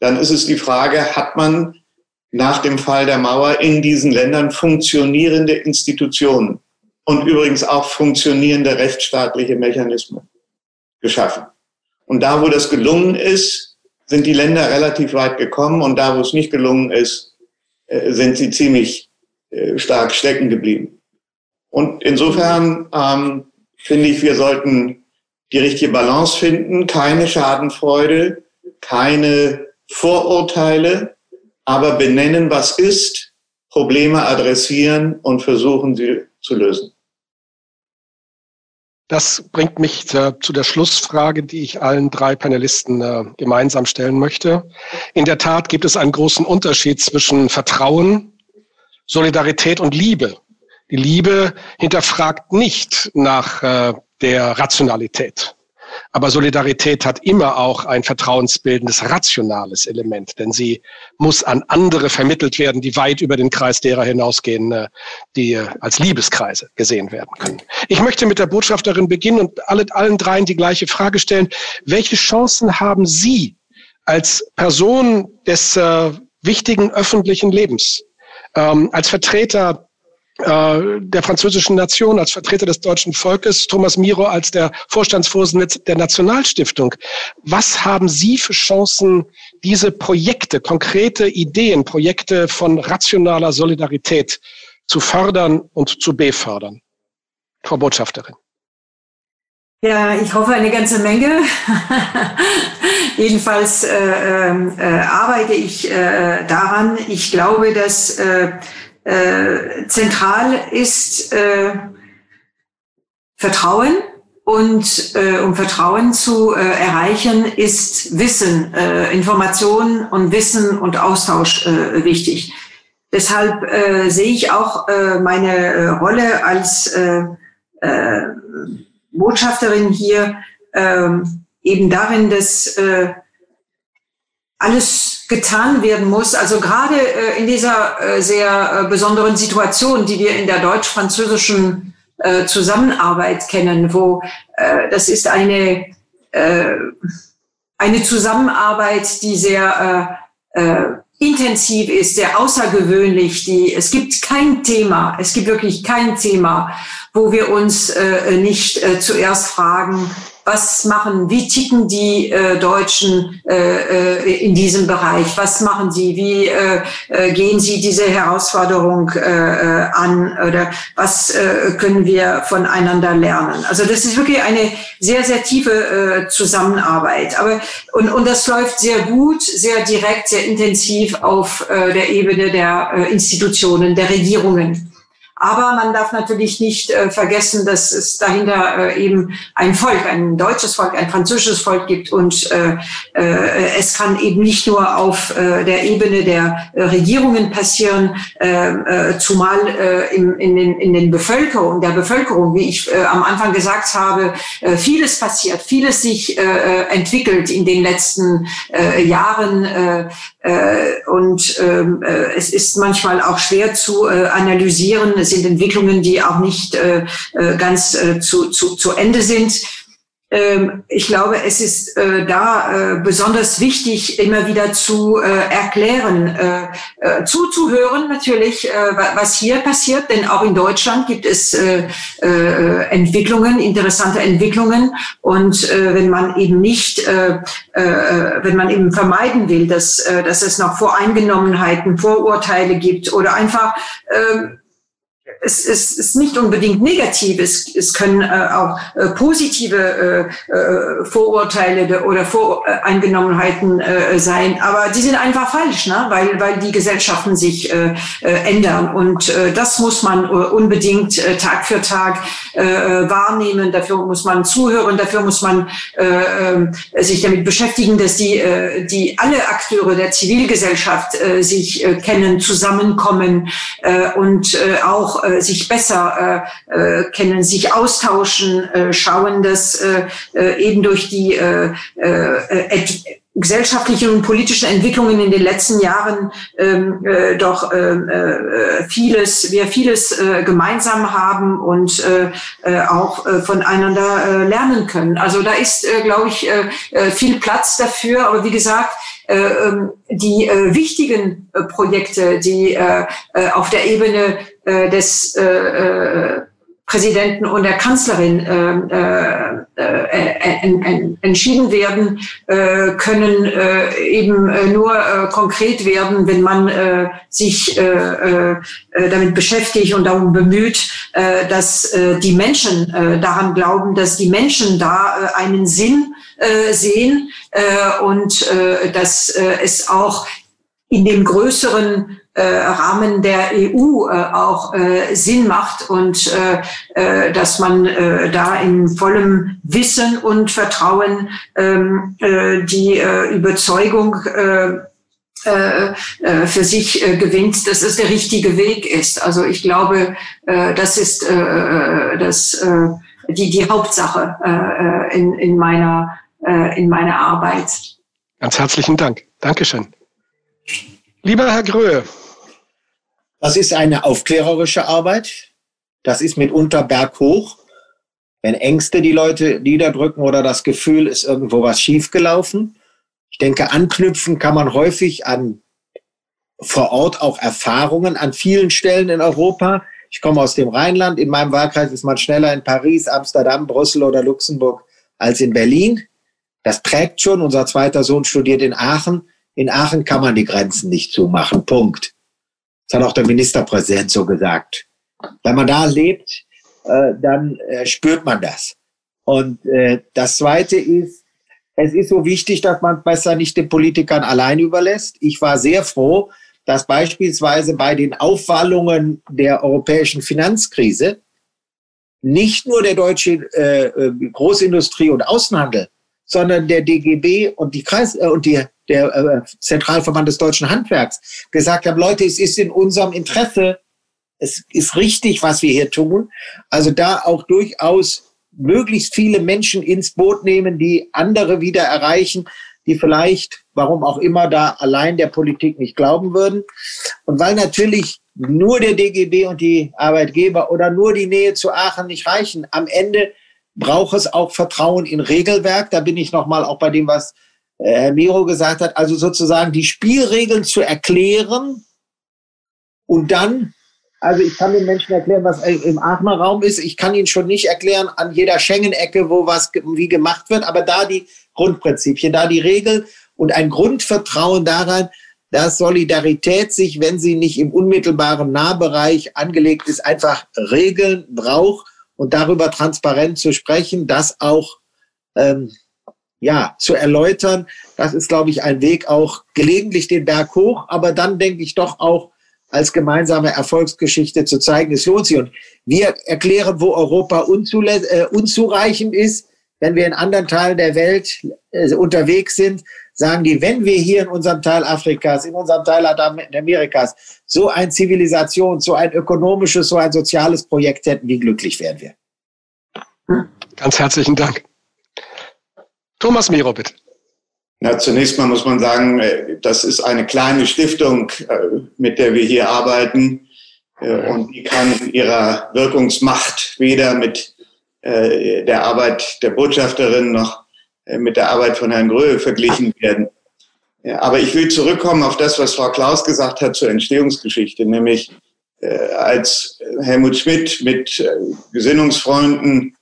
dann ist es die Frage, hat man nach dem Fall der Mauer in diesen Ländern funktionierende Institutionen und übrigens auch funktionierende rechtsstaatliche Mechanismen geschaffen. Und da, wo das gelungen ist, sind die Länder relativ weit gekommen und da, wo es nicht gelungen ist, äh, sind sie ziemlich stark stecken geblieben. Und insofern ähm, finde ich, wir sollten die richtige Balance finden, keine Schadenfreude, keine Vorurteile, aber benennen, was ist, Probleme adressieren und versuchen, sie zu lösen. Das bringt mich zu, zu der Schlussfrage, die ich allen drei Panelisten äh, gemeinsam stellen möchte. In der Tat gibt es einen großen Unterschied zwischen Vertrauen, Solidarität und Liebe. Die Liebe hinterfragt nicht nach äh, der Rationalität. Aber Solidarität hat immer auch ein vertrauensbildendes, rationales Element, denn sie muss an andere vermittelt werden, die weit über den Kreis derer hinausgehen, äh, die äh, als Liebeskreise gesehen werden können. Ich möchte mit der Botschafterin beginnen und alle, allen dreien die gleiche Frage stellen. Welche Chancen haben Sie als Person des äh, wichtigen öffentlichen Lebens, ähm, als Vertreter äh, der französischen Nation, als Vertreter des deutschen Volkes, Thomas Miro als der Vorstandsvorsitzende der Nationalstiftung. Was haben Sie für Chancen, diese Projekte, konkrete Ideen, Projekte von rationaler Solidarität zu fördern und zu befördern? Frau Botschafterin. Ja, ich hoffe eine ganze Menge. Jedenfalls äh, ähm, äh, arbeite ich äh, daran. Ich glaube, dass äh, äh, zentral ist äh, Vertrauen. Und äh, um Vertrauen zu äh, erreichen, ist Wissen, äh, Information und Wissen und Austausch äh, wichtig. Deshalb äh, sehe ich auch äh, meine äh, Rolle als äh, äh, Botschafterin hier äh, eben darin, dass äh, alles getan werden muss. Also gerade äh, in dieser äh, sehr äh, besonderen Situation, die wir in der deutsch-französischen äh, Zusammenarbeit kennen, wo äh, das ist eine, äh, eine Zusammenarbeit, die sehr äh, äh, intensiv ist, sehr außergewöhnlich. Die, es gibt kein Thema, es gibt wirklich kein Thema, wo wir uns äh, nicht äh, zuerst fragen, was machen, wie ticken die äh, Deutschen äh, äh, in diesem Bereich, was machen sie, wie äh, äh, gehen sie diese Herausforderung äh, äh, an oder was äh, können wir voneinander lernen. Also das ist wirklich eine sehr, sehr tiefe äh, Zusammenarbeit. Aber und, und das läuft sehr gut, sehr direkt, sehr intensiv auf äh, der Ebene der äh, Institutionen, der Regierungen. Aber man darf natürlich nicht äh, vergessen, dass es dahinter äh, eben ein Volk, ein deutsches Volk, ein französisches Volk gibt. Und äh, äh, es kann eben nicht nur auf äh, der Ebene der äh, Regierungen passieren, zumal in, in, den, in den Bevölkerung, der Bevölkerung, wie ich am Anfang gesagt habe, vieles passiert, vieles sich entwickelt in den letzten Jahren. Und ähm, äh, es ist manchmal auch schwer zu analysieren. Es sind Entwicklungen, die auch nicht äh, äh ganz äh, zu, zu, zu Ende sind. Ähm, ich glaube, es ist da besonders wichtig, immer wieder zu erklären, zuzuhören natürlich, was hier passiert. Denn auch in Deutschland gibt es Entwicklungen, interessante Entwicklungen. Und wenn man eben nicht, wenn man eben vermeiden will, dass, dass es noch Voreingenommenheiten, Vorurteile gibt oder einfach äh, es, es ist nicht unbedingt negativ, es, es können äh, auch äh, positive äh, äh, Vorurteile oder Voreingenommenheiten äh, sein, aber die sind einfach falsch, ne? weil, weil die Gesellschaften sich äh, ändern. Und das muss man unbedingt Tag für Tag wahrnehmen, dafür muss man zuhören, dafür muss man sich damit beschäftigen, dass die, die alle Akteure der Zivilgesellschaft sich kennen, zusammenkommen und auch äh, sich besser äh, äh, kennen, sich austauschen, äh, schauen, dass äh, äh eben durch die äh, äh, gesellschaftlichen und politischen Entwicklungen in den letzten Jahren ähm, äh, doch ähm, äh, vieles, wir vieles äh, gemeinsam haben und äh, äh, auch äh, voneinander äh, lernen können. Also da ist, äh, glaube ich, äh, äh, viel Platz dafür. Aber wie gesagt, äh, ähm, die äh, wichtigen äh, Projekte, die äh, auf der Ebene äh, des äh, äh, Präsidenten und der Kanzlerin entschieden werden, äh, können äh, eben äh, nur äh, konkret werden, wenn man äh, sich äh, äh, damit beschäftigt und darum bemüht, äh, dass äh, die Menschen äh, daran glauben, dass die Menschen da äh, einen Sinn äh, sehen äh, und äh, dass äh, es auch in dem größeren äh, Rahmen der EU äh, auch äh, Sinn macht und äh, äh, dass man äh, da in vollem Wissen und Vertrauen ähm, äh, die äh, Überzeugung äh, äh, äh für sich gewinnt, dass es der richtige Weg ist. Also ich glaube, das ist das, die, die Hauptsache in, in, meiner, in meiner Arbeit. Ganz herzlichen Dank. Dankeschön. Lieber Herr Gröhe. Das ist eine aufklärerische Arbeit. Das ist mitunter berghoch. Wenn Ängste die Leute niederdrücken oder das Gefühl ist irgendwo was schiefgelaufen. Ich denke, anknüpfen kann man häufig an vor Ort auch Erfahrungen an vielen Stellen in Europa. Ich komme aus dem Rheinland. In meinem Wahlkreis ist man schneller in Paris, Amsterdam, Brüssel oder Luxemburg als in Berlin. Das prägt schon. Unser zweiter Sohn studiert in Aachen. In Aachen kann man die Grenzen nicht zumachen. Punkt. Das hat auch der Ministerpräsident so gesagt. Wenn man da lebt, äh, dann äh, spürt man das. Und äh, das Zweite ist, es ist so wichtig, dass man besser nicht den Politikern allein überlässt. Ich war sehr froh, dass beispielsweise bei den Aufwallungen der europäischen Finanzkrise nicht nur der deutsche äh, äh Großindustrie und Außenhandel, sondern der DGB und die Kreis äh, und die der äh, Zentralverband des deutschen Handwerks gesagt haben, Leute, es ist in unserem Interesse, es ist richtig, was wir hier tun. Also da auch durchaus möglichst viele Menschen ins Boot nehmen, die andere wieder erreichen, die vielleicht, warum auch immer, da allein der Politik nicht glauben würden. Und weil natürlich nur der DGB und die Arbeitgeber oder nur die Nähe zu Aachen nicht reichen, am Ende braucht es auch Vertrauen in Regelwerk. Da bin ich nochmal auch bei dem, was äh, Herr Miro gesagt hat, also sozusagen die Spielregeln zu erklären und dann, also ich kann den Menschen erklären, was im Aachener Raum ist. Ich kann Ihnen schon nicht erklären an jeder Schengen-Ecke, wo was wie gemacht wird, aber da die Grundprinzipien, da die Regeln und ein Grundvertrauen daran, dass Solidarität sich, wenn sie nicht im unmittelbaren Nahbereich angelegt ist, einfach Regeln braucht und darüber transparent zu sprechen, dass auch ähm, ja, zu erläutern. Das ist, glaube ich, ein Weg auch gelegentlich den Berg hoch, aber dann denke ich doch auch als gemeinsame Erfolgsgeschichte zu zeigen. Es lohnt sich. Und wir erklären, wo Europa äh, unzureichend ist. Wenn wir in anderen Teilen der Welt äh, unterwegs sind, sagen die, wenn wir hier in unserem Teil Afrikas, in unserem Teil Amerikas so ein Zivilisation, so ein ökonomisches, so ein soziales Projekt hätten, wie glücklich wären wir. Ganz herzlichen Dank. Thomas Miro, bitte. Na, zunächst mal muss man sagen, äh, das ist eine kleine Stiftung, äh, mit der wir hier arbeiten. Äh, und die kann in ihrer Wirkungsmacht weder mit der Arbeit der Botschafterin noch mit der Arbeit von Herrn Gröhe verglichen werden. Aber ich will zurückkommen auf das, was Frau Klaus gesagt hat zur Entstehungsgeschichte, nämlich als Helmut Schmidt mit Gesinnungsfreunden,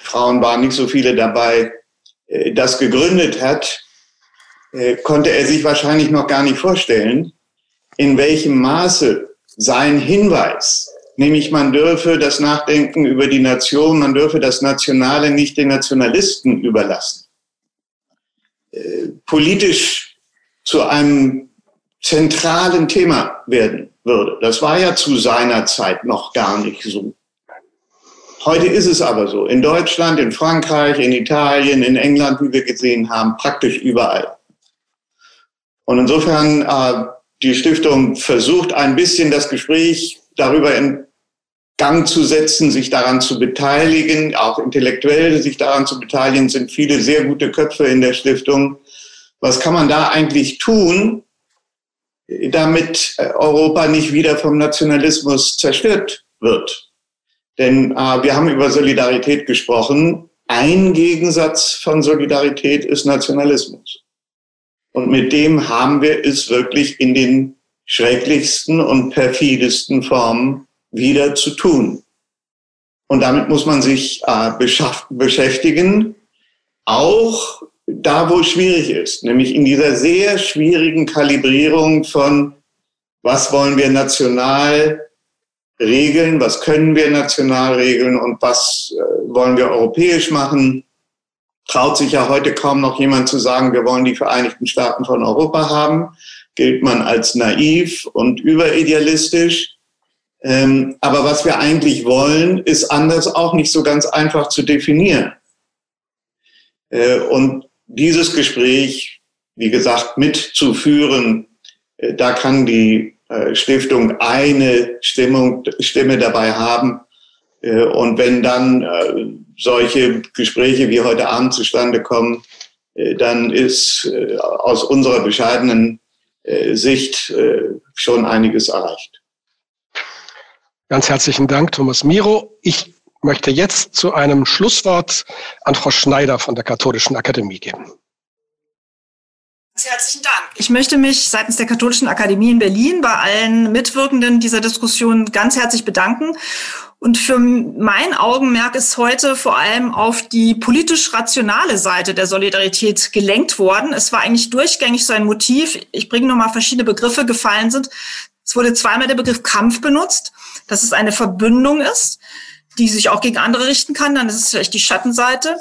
Frauen waren nicht so viele dabei, das gegründet hat, äh, konnte er sich wahrscheinlich noch gar nicht vorstellen, in welchem Maße sein Hinweis, nämlich man dürfe das Nachdenken über die Nation, man dürfe das Nationale nicht den Nationalisten überlassen, äh, politisch zu einem zentralen Thema werden würde. Das war ja zu seiner Zeit noch gar nicht so. Heute ist es aber so. In Deutschland, in Frankreich, in Italien, in England, wie wir gesehen haben, praktisch überall. Und insofern, äh, die Stiftung versucht ein bisschen das Gespräch darüber in Gang zu setzen, sich daran zu beteiligen, auch intellektuell sich daran zu beteiligen, sind viele sehr gute Köpfe in der Stiftung. Was kann man da eigentlich tun, damit Europa nicht wieder vom Nationalismus zerstört wird? Denn äh, wir haben über Solidarität gesprochen. Ein Gegensatz von Solidarität ist Nationalismus. Und mit dem haben wir es wirklich in den schrecklichsten und perfidesten Formen wieder zu tun. Und damit muss man sich äh, beschäftigen, auch da, wo es schwierig ist, nämlich in dieser sehr schwierigen Kalibrierung von, was wollen wir national regeln, was können wir national regeln und was äh, wollen wir europäisch machen. Traut sich ja heute kaum noch jemand zu sagen, wir wollen die Vereinigten Staaten von Europa haben. Gilt man als naiv und überidealistisch. Ähm, aber was wir eigentlich wollen, ist anders auch nicht so ganz einfach zu definieren. Äh, und dieses Gespräch, wie gesagt, mitzuführen, äh, da kann die Stiftung eine Stimmung, Stimme dabei haben. Äh, und wenn dann äh, solche Gespräche wie heute Abend zustande kommen, dann ist aus unserer bescheidenen Sicht schon einiges erreicht. Ganz herzlichen Dank, Thomas Miro. Ich möchte jetzt zu einem Schlusswort an Frau Schneider von der Katholischen Akademie geben. Herzlichen Dank. Ich möchte mich seitens der Katholischen Akademie in Berlin bei allen Mitwirkenden dieser Diskussion ganz herzlich bedanken. Und für mein Augenmerk ist heute vor allem auf die politisch rationale Seite der Solidarität gelenkt worden. Es war eigentlich durchgängig so ein Motiv. Ich bringe nochmal verschiedene Begriffe gefallen sind. Es wurde zweimal der Begriff Kampf benutzt, dass es eine Verbündung ist, die sich auch gegen andere richten kann. Dann ist es vielleicht die Schattenseite.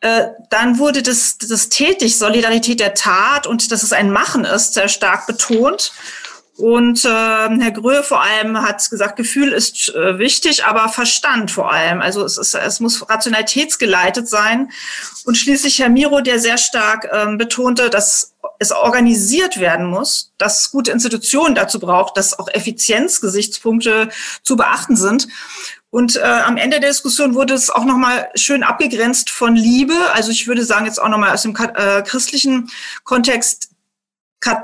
Äh, dann wurde das, das tätig, Solidarität der Tat und dass es ein Machen ist, sehr stark betont. Und äh, Herr Gröhe vor allem hat gesagt, Gefühl ist äh, wichtig, aber Verstand vor allem. Also es, ist, es muss rationalitätsgeleitet sein. Und schließlich Herr Miro, der sehr stark ähm, betonte, dass es organisiert werden muss, dass gute Institutionen dazu braucht, dass auch Effizienzgesichtspunkte zu beachten sind. Und äh, am Ende der Diskussion wurde es auch nochmal schön abgegrenzt von Liebe. Also ich würde sagen, jetzt auch nochmal aus dem äh, christlichen Kontext,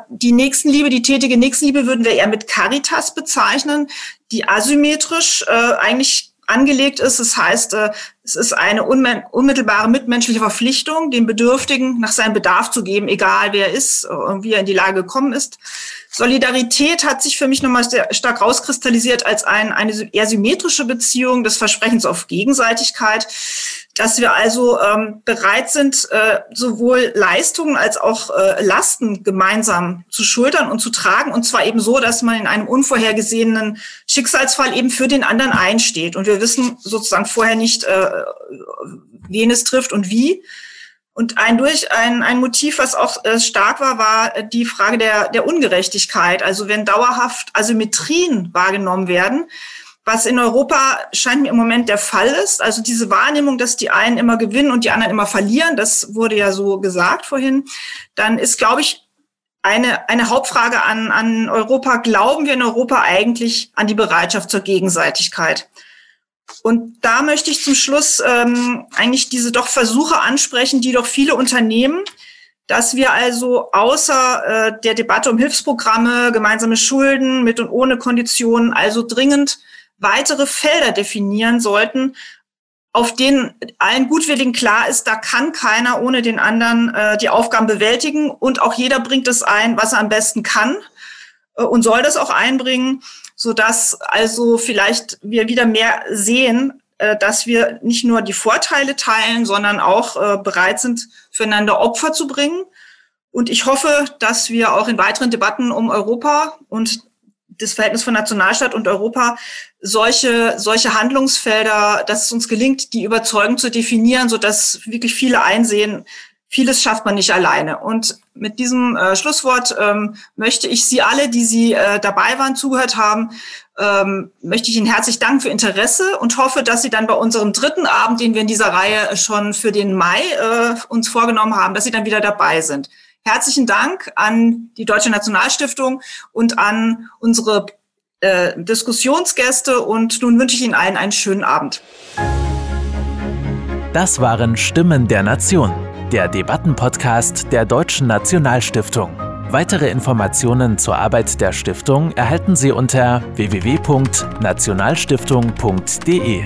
die Nächstenliebe, die tätige Nächstenliebe würden wir eher mit Caritas bezeichnen, die asymmetrisch äh, eigentlich angelegt ist. Das heißt, äh, es ist eine unmittelbare mitmenschliche Verpflichtung, dem Bedürftigen nach seinem Bedarf zu geben, egal wer er ist und wie er in die Lage gekommen ist. Solidarität hat sich für mich nochmal sehr stark rauskristallisiert als ein, eine eher symmetrische Beziehung des Versprechens auf Gegenseitigkeit, dass wir also ähm, bereit sind, äh, sowohl Leistungen als auch äh, Lasten gemeinsam zu schultern und zu tragen, und zwar eben so, dass man in einem unvorhergesehenen Schicksalsfall eben für den anderen einsteht. Und wir wissen sozusagen vorher nicht, äh, wen es trifft und wie. Und ein durch ein, ein Motiv, was auch äh, stark war, war die Frage der, der Ungerechtigkeit. Also wenn dauerhaft Asymmetrien wahrgenommen werden, was in Europa scheint mir im Moment der Fall ist. Also diese Wahrnehmung, dass die einen immer gewinnen und die anderen immer verlieren, das wurde ja so gesagt vorhin, dann ist, glaube ich, eine, eine Hauptfrage an, an Europa. Glauben wir in Europa eigentlich an die Bereitschaft zur Gegenseitigkeit? Und da möchte ich zum Schluss ähm, eigentlich diese doch Versuche ansprechen, die doch viele Unternehmen, dass wir also außer äh, der Debatte um Hilfsprogramme, gemeinsame Schulden mit und ohne Konditionen, also dringend weitere Felder definieren sollten, auf denen allen Gutwilligen klar ist, da kann keiner ohne den anderen äh, die Aufgaben bewältigen und auch jeder bringt es ein, was er am besten kann äh, und soll das auch einbringen so dass also vielleicht wir wieder mehr sehen, äh, dass wir nicht nur die Vorteile teilen, sondern auch äh, bereit sind, füreinander Opfer zu bringen. Und ich hoffe, dass wir auch in weiteren Debatten um Europa und das Verhältnis von Nationalstaat und Europa solche, solche Handlungsfelder, dass es uns gelingt, die überzeugend zu definieren, so dass wirklich viele einsehen, vieles schafft man nicht alleine. Und mit diesem äh, Schlusswort ähm, möchte ich Sie alle, die Sie äh, dabei waren, zugehört haben, ähm, möchte ich Ihnen herzlich danken für Interesse und hoffe, dass Sie dann bei unserem dritten Abend, den wir in dieser Reihe schon für den Mai äh, uns vorgenommen haben, dass Sie dann wieder dabei sind. Herzlichen Dank an die Deutsche Nationalstiftung und an unsere äh, Diskussionsgäste und nun wünsche ich Ihnen allen einen schönen Abend. Das waren Stimmen der Nation der Debattenpodcast der Deutschen Nationalstiftung. Weitere Informationen zur Arbeit der Stiftung erhalten Sie unter www.nationalstiftung.de.